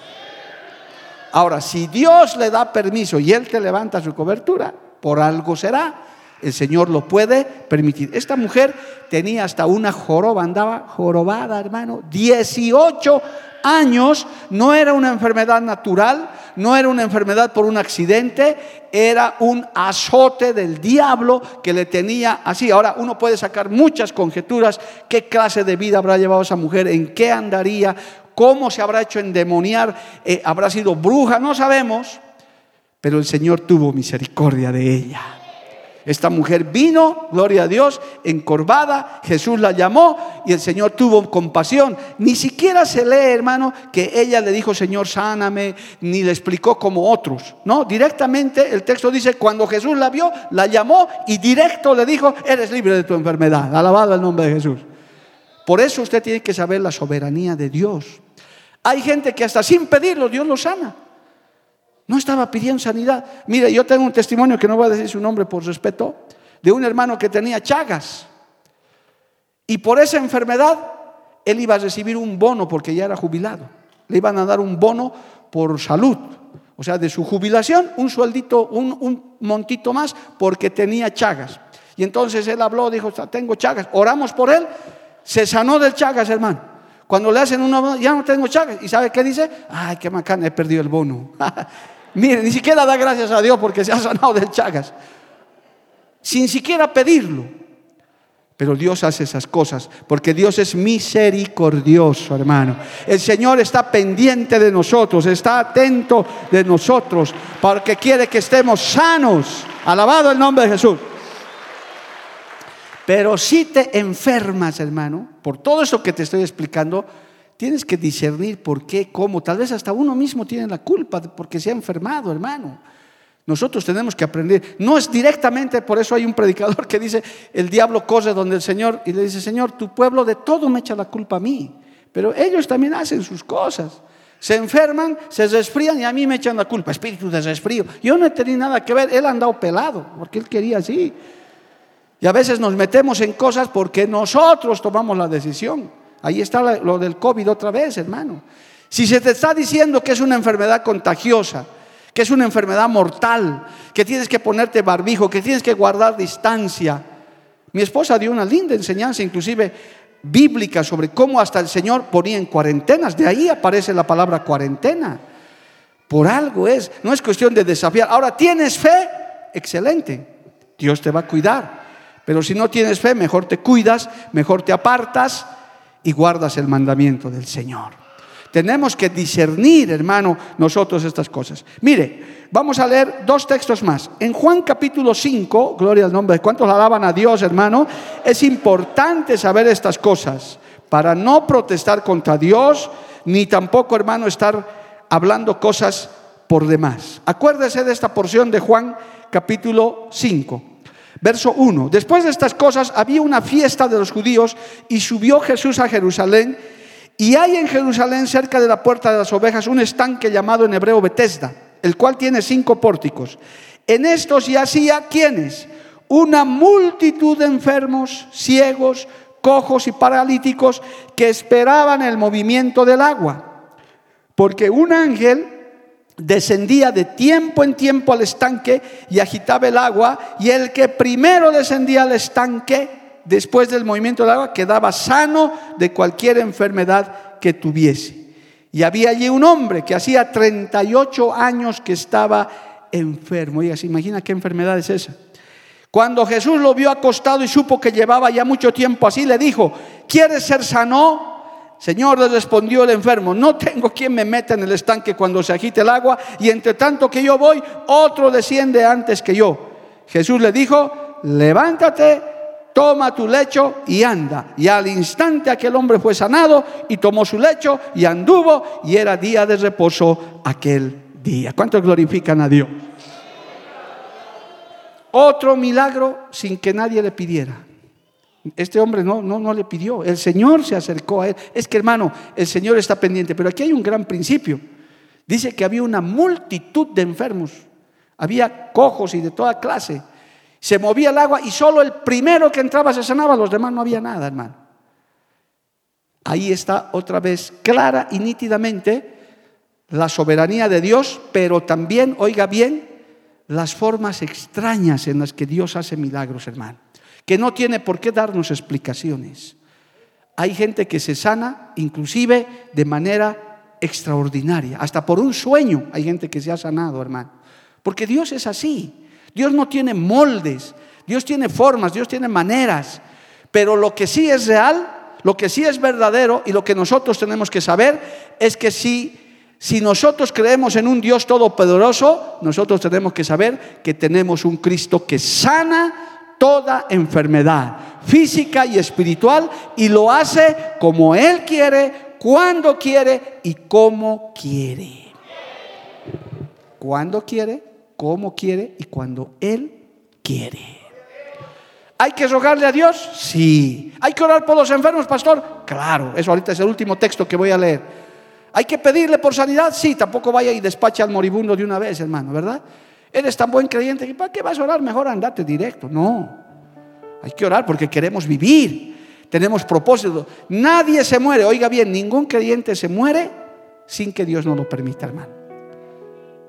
S2: Ahora, si Dios le da permiso y Él te levanta su cobertura, por algo será. El Señor lo puede permitir. Esta mujer tenía hasta una joroba, andaba jorobada, hermano, 18 años, no era una enfermedad natural, no era una enfermedad por un accidente, era un azote del diablo que le tenía así. Ahora uno puede sacar muchas conjeturas, qué clase de vida habrá llevado esa mujer, en qué andaría, cómo se habrá hecho endemoniar, eh, habrá sido bruja, no sabemos, pero el Señor tuvo misericordia de ella. Esta mujer vino, gloria a Dios, encorvada, Jesús la llamó y el Señor tuvo compasión. Ni siquiera se lee, hermano, que ella le dijo, Señor, sáname, ni le explicó como otros. No, directamente el texto dice, cuando Jesús la vio, la llamó y directo le dijo, eres libre de tu enfermedad. Alabado el nombre de Jesús. Por eso usted tiene que saber la soberanía de Dios. Hay gente que hasta sin pedirlo, Dios lo sana. No estaba pidiendo sanidad. Mire, yo tengo un testimonio que no voy a decir su nombre por respeto, de un hermano que tenía chagas. Y por esa enfermedad, él iba a recibir un bono porque ya era jubilado. Le iban a dar un bono por salud. O sea, de su jubilación, un sueldito, un, un montito más porque tenía chagas. Y entonces él habló, dijo, tengo chagas. Oramos por él, se sanó del chagas, hermano. Cuando le hacen uno, ya no tengo chagas. ¿Y sabe qué dice? Ay, qué macana, he perdido el bono. (laughs) Mire, ni siquiera da gracias a Dios porque se ha sanado del Chagas. Sin siquiera pedirlo. Pero Dios hace esas cosas porque Dios es misericordioso, hermano. El Señor está pendiente de nosotros, está atento de nosotros porque quiere que estemos sanos. Alabado el nombre de Jesús. Pero si te enfermas, hermano, por todo eso que te estoy explicando, Tienes que discernir por qué, cómo. Tal vez hasta uno mismo tiene la culpa porque se ha enfermado, hermano. Nosotros tenemos que aprender. No es directamente, por eso hay un predicador que dice, el diablo corre donde el Señor y le dice, Señor, tu pueblo de todo me echa la culpa a mí. Pero ellos también hacen sus cosas. Se enferman, se resfrían y a mí me echan la culpa. Espíritu de resfrío. Yo no he tenido nada que ver. Él ha andado pelado porque él quería así. Y a veces nos metemos en cosas porque nosotros tomamos la decisión. Ahí está lo del COVID otra vez, hermano. Si se te está diciendo que es una enfermedad contagiosa, que es una enfermedad mortal, que tienes que ponerte barbijo, que tienes que guardar distancia. Mi esposa dio una linda enseñanza, inclusive bíblica, sobre cómo hasta el Señor ponía en cuarentenas. De ahí aparece la palabra cuarentena. Por algo es, no es cuestión de desafiar. Ahora, ¿tienes fe? Excelente. Dios te va a cuidar. Pero si no tienes fe, mejor te cuidas, mejor te apartas y guardas el mandamiento del Señor. Tenemos que discernir, hermano, nosotros estas cosas. Mire, vamos a leer dos textos más. En Juan capítulo 5, gloria al nombre de cuántos alaban a Dios, hermano, es importante saber estas cosas para no protestar contra Dios, ni tampoco, hermano, estar hablando cosas por demás. Acuérdese de esta porción de Juan capítulo 5. Verso 1. Después de estas cosas había una fiesta de los judíos y subió Jesús a Jerusalén. Y hay en Jerusalén, cerca de la puerta de las ovejas, un estanque llamado en hebreo Betesda, el cual tiene cinco pórticos. En estos yacía, ¿quiénes? Una multitud de enfermos, ciegos, cojos y paralíticos que esperaban el movimiento del agua. Porque un ángel descendía de tiempo en tiempo al estanque y agitaba el agua, y el que primero descendía al estanque después del movimiento del agua, quedaba sano de cualquier enfermedad que tuviese. Y había allí un hombre que hacía 38 años que estaba enfermo. Oiga, ¿se imagina qué enfermedad es esa? Cuando Jesús lo vio acostado y supo que llevaba ya mucho tiempo así, le dijo, ¿quieres ser sano? Señor, le respondió el enfermo, no tengo quien me meta en el estanque cuando se agite el agua y entre tanto que yo voy, otro desciende antes que yo. Jesús le dijo, levántate, toma tu lecho y anda. Y al instante aquel hombre fue sanado y tomó su lecho y anduvo y era día de reposo aquel día. ¿Cuántos glorifican a Dios? Otro milagro sin que nadie le pidiera. Este hombre no, no, no le pidió, el Señor se acercó a él. Es que hermano, el Señor está pendiente, pero aquí hay un gran principio. Dice que había una multitud de enfermos, había cojos y de toda clase. Se movía el agua y solo el primero que entraba se sanaba, los demás no había nada, hermano. Ahí está otra vez clara y nítidamente la soberanía de Dios, pero también, oiga bien, las formas extrañas en las que Dios hace milagros, hermano que no tiene por qué darnos explicaciones. Hay gente que se sana inclusive de manera extraordinaria, hasta por un sueño hay gente que se ha sanado, hermano. Porque Dios es así. Dios no tiene moldes, Dios tiene formas, Dios tiene maneras, pero lo que sí es real, lo que sí es verdadero y lo que nosotros tenemos que saber es que si si nosotros creemos en un Dios todopoderoso, nosotros tenemos que saber que tenemos un Cristo que sana toda enfermedad física y espiritual y lo hace como Él quiere, cuando quiere y como quiere. Cuando quiere, como quiere y cuando Él quiere. ¿Hay que rogarle a Dios? Sí. ¿Hay que orar por los enfermos, pastor? Claro, eso ahorita es el último texto que voy a leer. ¿Hay que pedirle por sanidad? Sí, tampoco vaya y despache al moribundo de una vez, hermano, ¿verdad? Eres tan buen creyente que ¿para qué vas a orar? Mejor andate directo. No. Hay que orar porque queremos vivir. Tenemos propósito. Nadie se muere. Oiga bien, ningún creyente se muere sin que Dios no lo permita, hermano.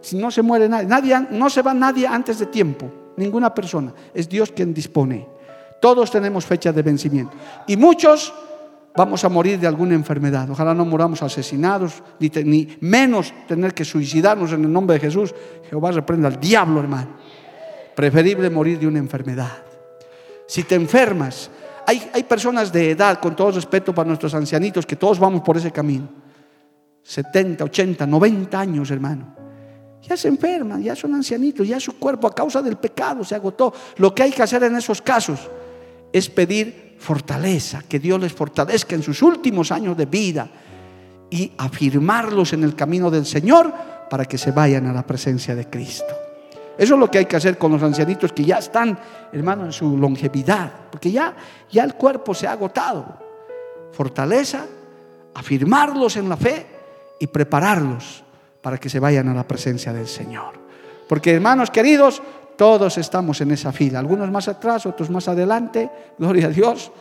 S2: Si no se muere nadie, nadie no se va nadie antes de tiempo. Ninguna persona. Es Dios quien dispone. Todos tenemos fecha de vencimiento. Y muchos vamos a morir de alguna enfermedad. Ojalá no moramos asesinados, ni, menos tener que suicidarnos en el nombre de Jesús. Jehová reprenda al diablo, hermano. Preferible morir de una enfermedad. Si te enfermas, hay, hay personas de edad, con todo respeto para nuestros ancianitos, que todos vamos por ese camino. 70, 80, 90 años, hermano. Ya se enferman, ya son ancianitos, ya su cuerpo a causa del pecado se agotó. Lo que hay que hacer en esos casos es pedir fortaleza, que Dios les fortalezca en sus últimos años de vida y afirmarlos en el camino del Señor para que se vayan a la presencia de Cristo. Eso es lo que hay que hacer con los ancianitos que ya están, hermano, en su longevidad, porque ya, ya el cuerpo se ha agotado. Fortaleza, afirmarlos en la fe y prepararlos para que se vayan a la presencia del Señor. Porque hermanos queridos, todos estamos en esa fila, algunos más atrás, otros más adelante, gloria a Dios.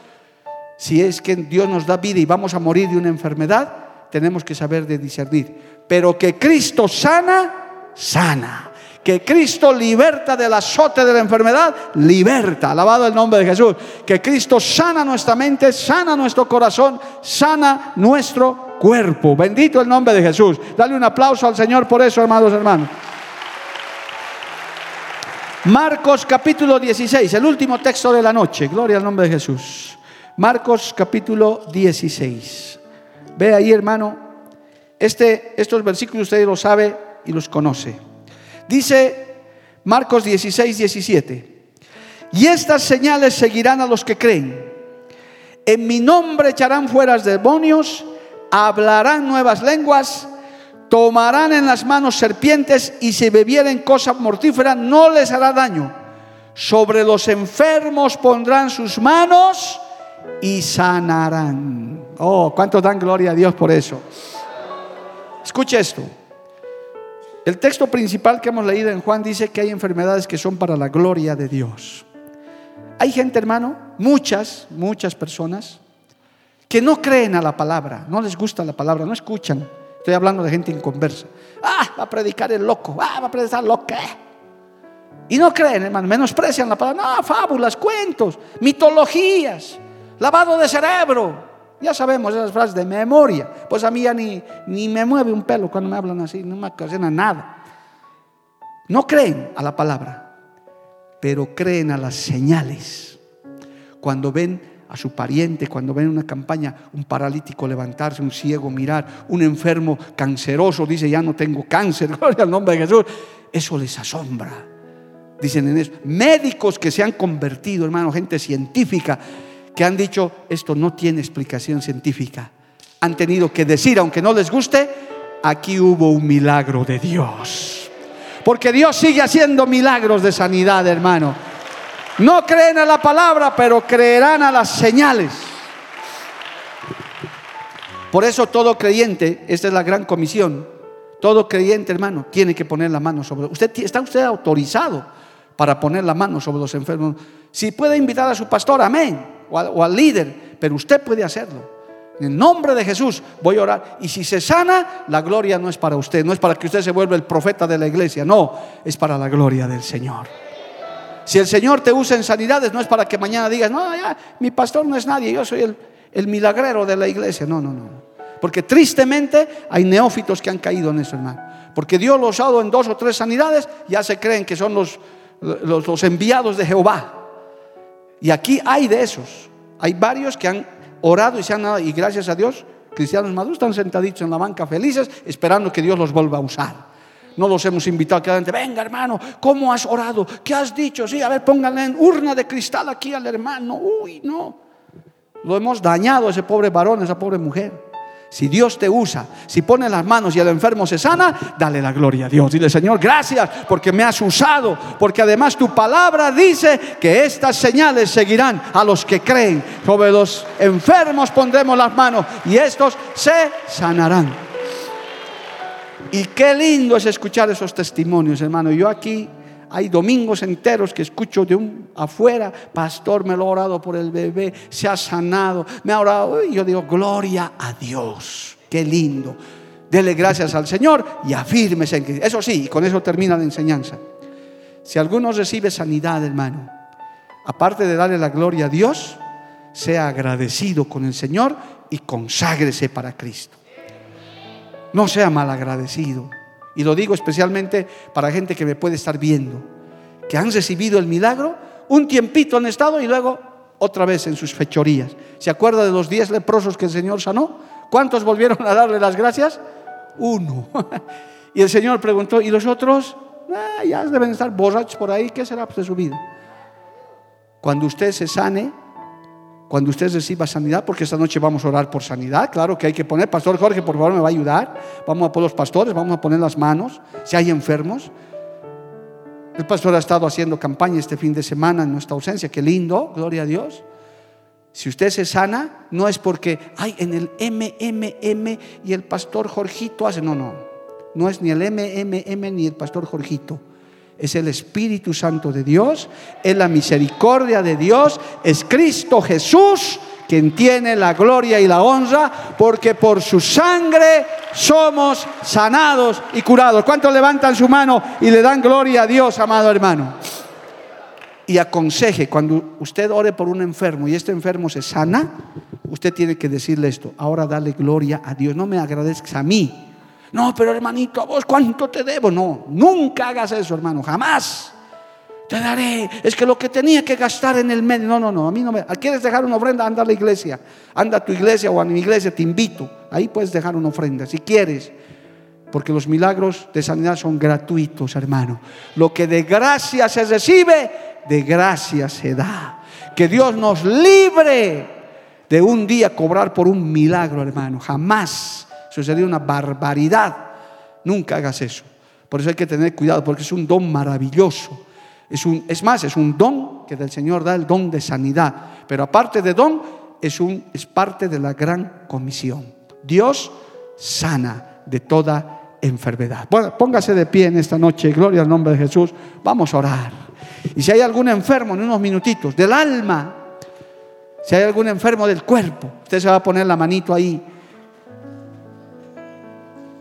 S2: Si es que Dios nos da vida y vamos a morir de una enfermedad, tenemos que saber de discernir. Pero que Cristo sana, sana. Que Cristo liberta del azote de la enfermedad, liberta. Alabado el nombre de Jesús. Que Cristo sana nuestra mente, sana nuestro corazón, sana nuestro cuerpo. Bendito el nombre de Jesús. Dale un aplauso al Señor por eso, hermanos, hermanos. Marcos capítulo 16, el último texto de la noche. Gloria al nombre de Jesús. Marcos capítulo 16. Ve ahí, hermano. Este, estos versículos usted los sabe y los conoce. Dice Marcos 16, 17. Y estas señales seguirán a los que creen. En mi nombre echarán fuera demonios, hablarán nuevas lenguas tomarán en las manos serpientes y si bebieren cosa mortífera no les hará daño. Sobre los enfermos pondrán sus manos y sanarán. Oh, ¿cuántos dan gloria a Dios por eso? Escuche esto. El texto principal que hemos leído en Juan dice que hay enfermedades que son para la gloria de Dios. Hay gente, hermano, muchas, muchas personas, que no creen a la palabra, no les gusta la palabra, no escuchan. Estoy hablando de gente inconversa. Ah, va a predicar el loco. Ah, va a predicar loca. Y no creen, hermano, menosprecian la palabra. No, fábulas, cuentos, mitologías, lavado de cerebro. Ya sabemos esas frases de memoria. Pues a mí ya ni, ni me mueve un pelo cuando me hablan así, no me ocasiona nada. No creen a la palabra, pero creen a las señales. Cuando ven a su pariente, cuando ven una campaña, un paralítico levantarse, un ciego mirar, un enfermo canceroso dice, ya no tengo cáncer, (laughs) gloria al nombre de Jesús, eso les asombra. Dicen en eso, médicos que se han convertido, hermano, gente científica, que han dicho, esto no tiene explicación científica. Han tenido que decir, aunque no les guste, aquí hubo un milagro de Dios. Porque Dios sigue haciendo milagros de sanidad, hermano. No creen a la palabra, pero creerán a las señales. Por eso todo creyente, esta es la gran comisión, todo creyente, hermano, tiene que poner la mano sobre usted. Está usted autorizado para poner la mano sobre los enfermos. Si puede invitar a su pastor, amén o, al líder, pero usted puede hacerlo. En el nombre de Jesús voy a orar. Y si se sana, la gloria no es para usted, no es para que usted se vuelva el profeta de la iglesia, no, es para la gloria del Señor. Si el Señor te usa en sanidades, no es para que mañana digas, no, ya, mi pastor no es nadie, yo soy el, el milagrero de la iglesia. No, no, no. Porque tristemente hay neófitos que han caído en eso, hermano. Porque Dios los ha dado en dos o tres sanidades, ya se creen que son los, los, los enviados de Jehová. Y aquí hay de esos. Hay varios que han orado y se han dado, y gracias a Dios, cristianos maduros están sentaditos en la banca felices, esperando que Dios los vuelva a usar. No los hemos invitado que adelante, venga hermano, ¿cómo has orado? ¿Qué has dicho? Sí, a ver, pónganle en urna de cristal aquí al hermano. Uy, no. Lo hemos dañado a ese pobre varón, a esa pobre mujer. Si Dios te usa, si pone las manos y el enfermo se sana, dale la gloria a Dios. Dile, Señor, gracias porque me has usado, porque además tu palabra dice que estas señales seguirán a los que creen. Sobre los enfermos pondremos las manos y estos se sanarán. Y qué lindo es escuchar esos testimonios, hermano. Yo aquí hay domingos enteros que escucho de un afuera, pastor, me lo ha orado por el bebé, se ha sanado, me ha orado. Y yo digo, gloria a Dios, qué lindo. Dele gracias al Señor y afírmese en que. Eso sí, con eso termina la enseñanza. Si alguno recibe sanidad, hermano, aparte de darle la gloria a Dios, sea agradecido con el Señor y conságrese para Cristo. No sea mal agradecido. Y lo digo especialmente para gente que me puede estar viendo, que han recibido el milagro, un tiempito han estado y luego otra vez en sus fechorías. ¿Se acuerda de los diez leprosos que el Señor sanó? ¿Cuántos volvieron a darle las gracias? Uno. (laughs) Y el Señor preguntó, ¿y los otros? Ah, ya deben estar borrachos por ahí, ¿qué será de su vida? Cuando usted se sane, cuando usted reciba sanidad, porque esta noche vamos a orar por sanidad, claro que hay que poner, Pastor Jorge, por favor, me va a ayudar. Vamos a poner los pastores, vamos a poner las manos, si hay enfermos. El pastor ha estado haciendo campaña este fin de semana en nuestra ausencia, qué lindo, gloria a Dios. Si usted se sana, no es porque, hay en el MMM y el pastor Jorgito hace, no, no, no es ni el MMM ni el pastor Jorgito es el Espíritu Santo de Dios, es la misericordia de Dios, es Cristo Jesús quien tiene la gloria y la honra, porque por su sangre somos sanados y curados. ¿Cuántos levantan su mano y le dan gloria a Dios, amado hermano? Y aconseje, cuando usted ore por un enfermo y este enfermo se sana, usted tiene que decirle esto, ahora dale gloria a Dios, no me agradezcas a mí, no, pero hermanito, ¿a vos cuánto te debo? No, nunca hagas eso, hermano, jamás. Te daré. Es que lo que tenía que gastar en el medio. No, no, no. A mí no me. ¿Quieres dejar una ofrenda? Anda a la iglesia. Anda a tu iglesia o a mi iglesia, te invito. Ahí puedes dejar una ofrenda, si quieres. Porque los milagros de sanidad son gratuitos, hermano. Lo que de gracia se recibe, de gracia se da. Que Dios nos libre de un día cobrar por un milagro, hermano. Jamás. Sería una barbaridad. Nunca hagas eso. Por eso hay que tener cuidado, porque es un don maravilloso. Es, un, es más, es un don que del Señor da el don de sanidad. Pero aparte de don, es, un, es parte de la gran comisión. Dios sana de toda enfermedad. Póngase de pie en esta noche, gloria al nombre de Jesús. Vamos a orar. Y si hay algún enfermo en unos minutitos, del alma, si hay algún enfermo del cuerpo, usted se va a poner la manito ahí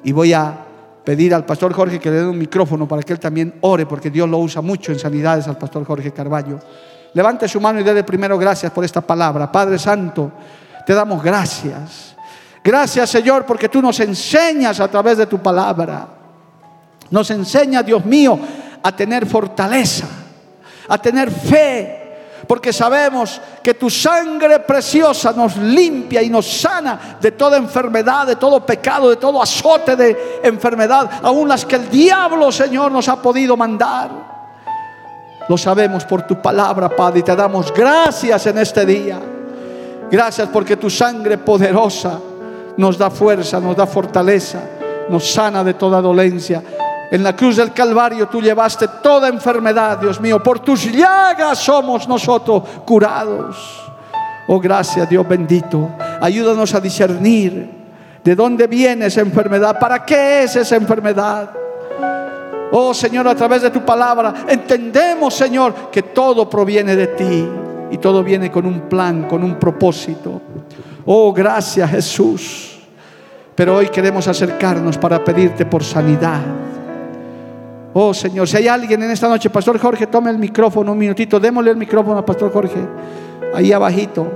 S2: y voy a pedir al pastor Jorge que le dé un micrófono para que él también ore, porque Dios lo usa mucho en sanidades al pastor Jorge Carballo. Levante su mano y déle primero gracias por esta palabra. Padre Santo, te damos gracias. Gracias Señor porque tú nos enseñas a través de tu palabra. Nos enseña, Dios mío, a tener fortaleza, a tener fe, porque sabemos que tu sangre preciosa nos limpia y nos sana de toda enfermedad, de todo pecado, de todo azote de enfermedad, aún las que el diablo, Señor, nos ha podido mandar. Lo sabemos por tu palabra, Padre, y te damos gracias en este día. Gracias porque tu sangre poderosa nos da fuerza, nos da fortaleza, nos sana de toda dolencia. En la cruz del Calvario tú llevaste toda enfermedad, Dios mío. Por tus llagas somos nosotros curados. Oh, gracias, Dios bendito. Ayúdanos a discernir de dónde viene esa enfermedad, para qué es esa enfermedad. Oh Señor, a través de tu palabra entendemos, Señor, que todo proviene de ti y todo viene con un plan, con un propósito. Oh, gracias Jesús. Pero hoy queremos acercarnos para pedirte por sanidad. Oh Señor, si hay alguien en esta noche, Pastor Jorge, tome el micrófono un minutito, démosle el micrófono a Pastor Jorge, ahí abajito.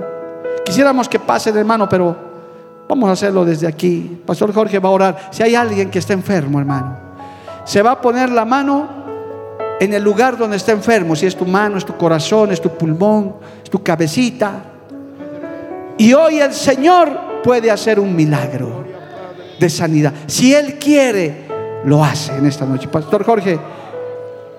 S2: Quisiéramos que pase, hermano, pero vamos a hacerlo desde aquí. Pastor Jorge va a orar. Si hay alguien que está enfermo, hermano, se va a poner la mano en el lugar donde está enfermo, si es tu mano, es tu corazón, es tu pulmón, es tu cabecita. Y hoy el Señor puede hacer un milagro de sanidad. Si Él quiere, lo hace en esta noche. Pastor Jorge.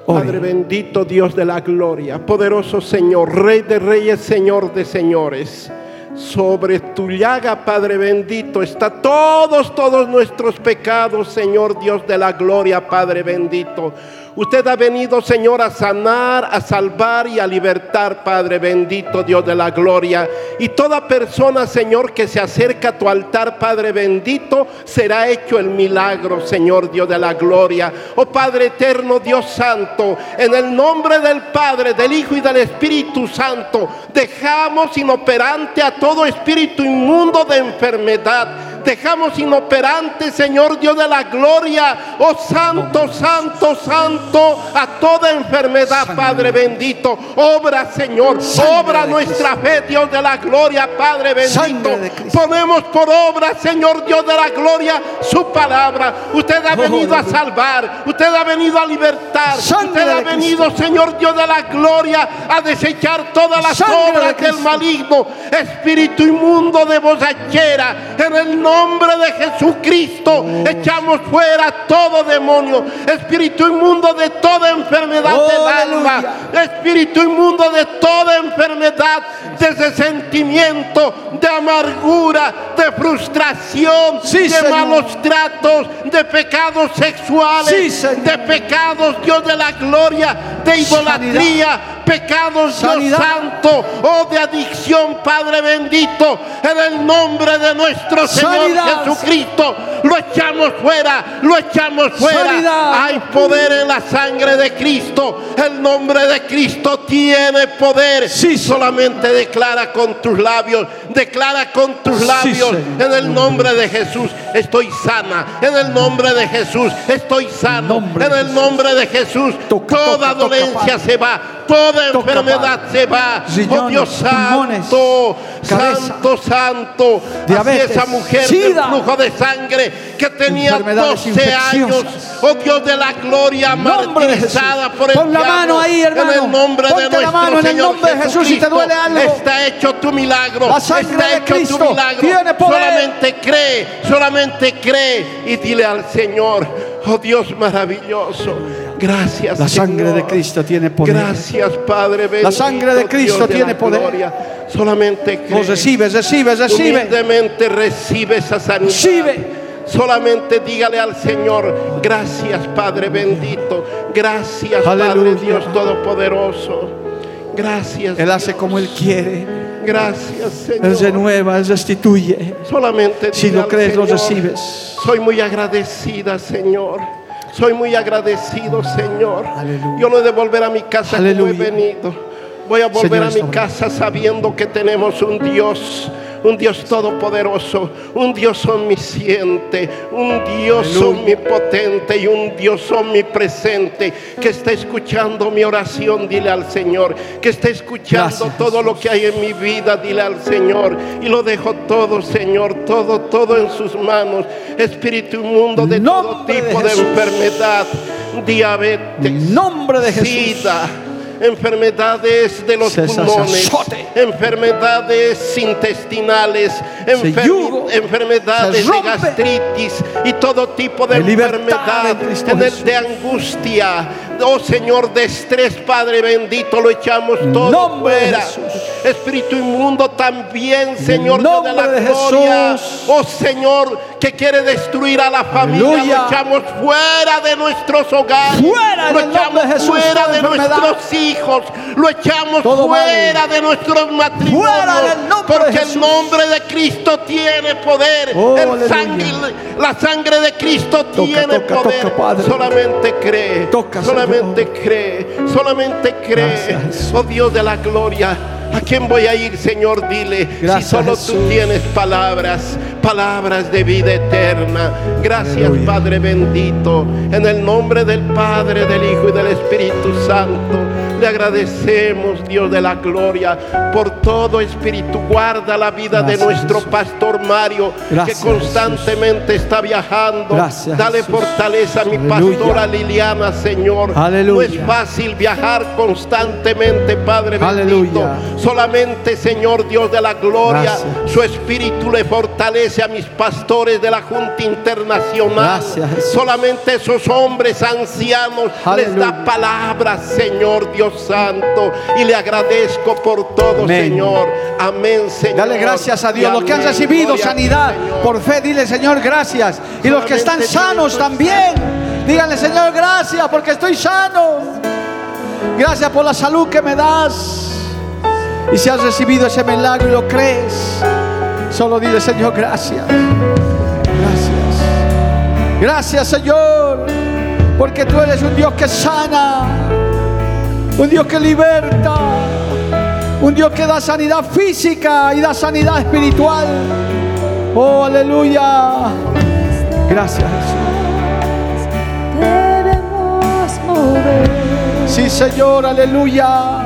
S3: Padre bendito, Dios de la gloria, poderoso Señor, Rey de reyes, Señor de señores. Sobre tu llaga, Padre bendito, está todos, todos nuestros pecados, Señor Dios de la gloria, Padre bendito. Usted ha venido, Señor, a sanar, a salvar y a libertar, Padre bendito, Dios de la gloria. Y toda persona, Señor, que se acerca a tu altar, Padre bendito, será hecho el milagro, Señor, Dios de la gloria. Oh Padre eterno, Dios santo, en el nombre del Padre, del Hijo y del Espíritu Santo, dejamos inoperante a todo espíritu inmundo de enfermedad dejamos inoperante, Señor Dios de la gloria. Oh Santo, Santo, Santo, a toda enfermedad, Padre bendito. Obra, Señor, obra nuestra fe, Dios de la gloria, Padre bendito. Ponemos por obra, Señor Dios de la gloria, su palabra. Usted ha venido a salvar, usted ha venido a libertar, usted ha venido, Señor Dios de la gloria, a desechar todas las obras del maligno, espíritu inmundo de bozachera, en el nombre nombre de Jesucristo echamos fuera todo demonio, espíritu inmundo de toda enfermedad del alma, espíritu inmundo de toda enfermedad de resentimiento, de amargura, de frustración, de malos tratos, de pecados sexuales, de pecados, Dios de la gloria, de idolatría, pecados, Dios santo, oh de adicción, Padre bendito, en el nombre de nuestro Señor. Jesucristo. Lo echamos fuera, lo echamos fuera. Hay poder en la sangre de Cristo. El nombre de Cristo tiene poder. Si solamente declara con tus labios, declara con tus labios en el nombre de Jesús. Estoy sana. En el nombre de Jesús estoy sano. En el nombre de Jesús toda dolencia se va. Toda enfermedad se va. Oh Dios santo, santo, santo. Así esa mujer flujo de sangre que tenía 12 años. Oh Dios de la gloria, martirizada por el
S2: Pon la mano ahí, hermano.
S3: En el nombre de nuestro
S2: la mano en el nombre de Jesús y te duele algo.
S3: Está hecho tu milagro. está hecho tu milagro.
S2: Tiene poder.
S3: Solamente cree, solamente cree y dile al Señor, oh Dios maravilloso. Gracias.
S2: La sangre de Cristo tiene poder.
S3: Gracias, Padre. Bendito,
S2: la sangre de Cristo tiene poder.
S3: Solamente
S2: cree. recibe, recibe, recibe.
S3: Humildemente recibe esa sanidad.
S2: Recibe.
S3: Solamente dígale al Señor, gracias Padre bendito, gracias Padre Dios Todopoderoso. Gracias.
S2: Él hace como Él quiere.
S3: Gracias, Señor.
S2: Él renueva, Él restituye.
S3: Solamente
S2: si lo crees,
S3: lo
S2: recibes.
S3: Soy muy agradecida, Señor. Soy muy agradecido, Señor. Yo no he de volver a mi casa como he venido. Voy a volver a mi casa sabiendo que tenemos un Dios un Dios todopoderoso, un Dios omnisciente, un Dios omnipotente y un Dios omnipresente que está escuchando mi oración, dile al Señor, que está escuchando todo lo que hay en mi vida, dile al Señor, y lo dejo todo, Señor, todo, todo en sus manos, espíritu inmundo de todo tipo de, enfermedad, diabetes,
S2: nombre de Jesús.
S3: sida enfermedades de los pulmones, enfermedades intestinales, enfermedades de gastritis y todo tipo de enfermedad, de angustia, oh Señor, de estrés, Padre bendito, lo echamos todo fuera. Espíritu inmundo también, Señor de la gloria. Oh Señor, que quiere destruir a la familia, lo echamos fuera de nuestros hogares,
S2: fuera
S3: lo echamos fuera de nuestros hijos lo echamos fuera de nuestros matrimonios. porque el nombre de Cristo tiene poder. Oh, el sangre, la sangre de Cristo tiene poder. solamente cree. solamente cree. Solamente cree. Oh Dios de la gloria. ¿A quién voy a ir, Señor? Dile, si solo tú tienes palabras, palabras de vida eterna. Gracias, Padre bendito, en el nombre del Padre, del Hijo y del Espíritu Santo. Le agradecemos, Dios de la gloria, por todo Espíritu. Guarda la vida de nuestro pastor Mario, que constantemente está viajando. Dale fortaleza a mi pastora Liliana, Señor. No es fácil viajar constantemente, Padre bendito. Solamente, Señor Dios de la gloria, su espíritu le fortalece a mis pastores de la Junta Internacional. Solamente esos hombres ancianos les da palabras, Señor Dios Santo. Y le agradezco por todo, Señor. Amén, Señor.
S2: Dale gracias a Dios. Los que han recibido sanidad por fe, dile, Señor, gracias. Y los que están sanos también, díganle, Señor, gracias porque estoy sano. Gracias por la salud que me das. Y si has recibido ese milagro y lo crees, solo dile, Señor, gracias. Gracias. Gracias, Señor, porque tú eres un Dios que sana un Dios que liberta, un Dios que da sanidad física y da sanidad espiritual. Oh, aleluya. Gracias Jesús. Sí, Señor, aleluya.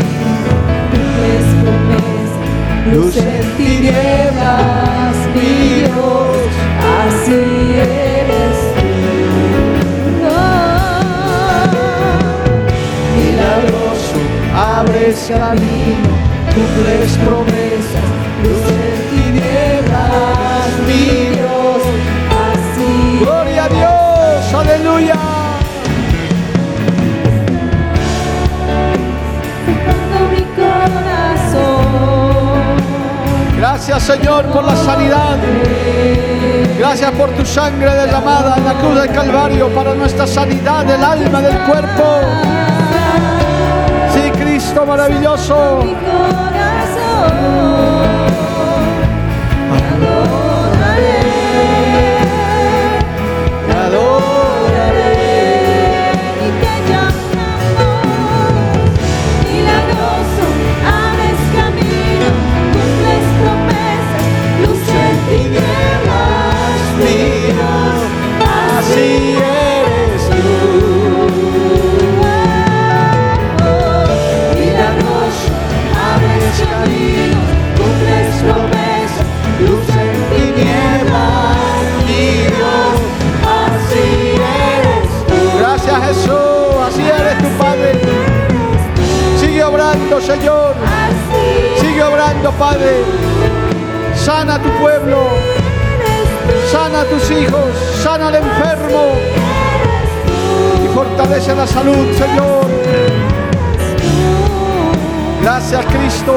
S4: luz en tinieblas, mi Dios, así eres tú. milagroso, abres camino, cumples promesas,
S2: Señor por la sanidad. Gracias por tu sangre derramada en la cruz del Calvario para nuestra sanidad del alma, del cuerpo. Sí, Cristo maravilloso. Señor. Sigue obrando, Padre. Sana a tu pueblo. Sana a tus hijos. Sana al enfermo. Y fortalece la salud, Señor. Gracias, Cristo.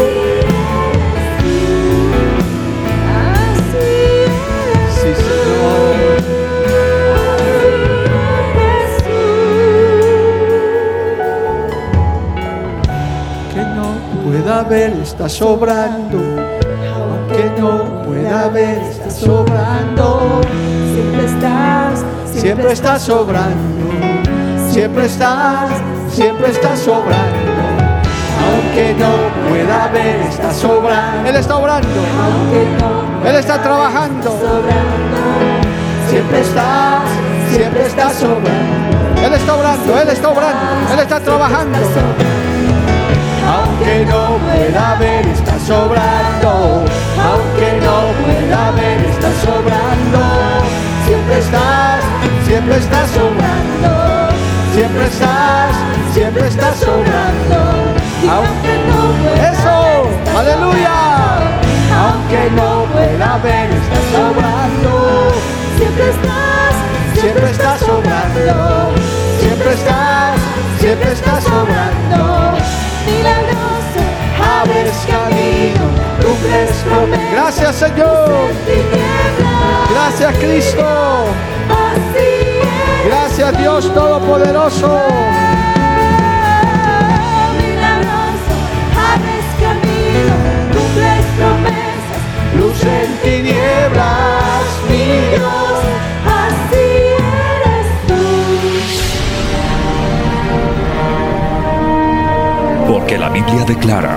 S2: Ver, está sobrando. Aunque no pueda ver, está sobrando.
S4: Siempre estás,
S2: Siempre está sobrando. Siempre estás, siempre está sobrando. Aunque no pueda ver, está sobrando. Él está obrando.
S4: aunque no
S2: Él está trabajando.
S4: sobrando.
S2: Siempre estás, siempre está sobrando. Él está obrando, Él está obrando, Él está trabajando. Aunque no pueda ver, está sobrando. Aunque no pueda ver, está sobrando. Siempre estás, siempre estás sobrando. Siempre estás, siempre estás sobrando. Aunque
S4: no pueda
S2: Eso, aleluya. Aunque no pueda ver, está sobrando.
S4: Siempre estás,
S2: Siempre estás sobrando. Siempre estás, siempre estás sobrando. Gracias Señor. Gracias Cristo. Gracias Dios Todopoderoso.
S4: Milagroso, abres camino, cumples promesas,
S2: Luz en tinieblas, mi Dios.
S4: así eres tú.
S1: Porque la Biblia declara,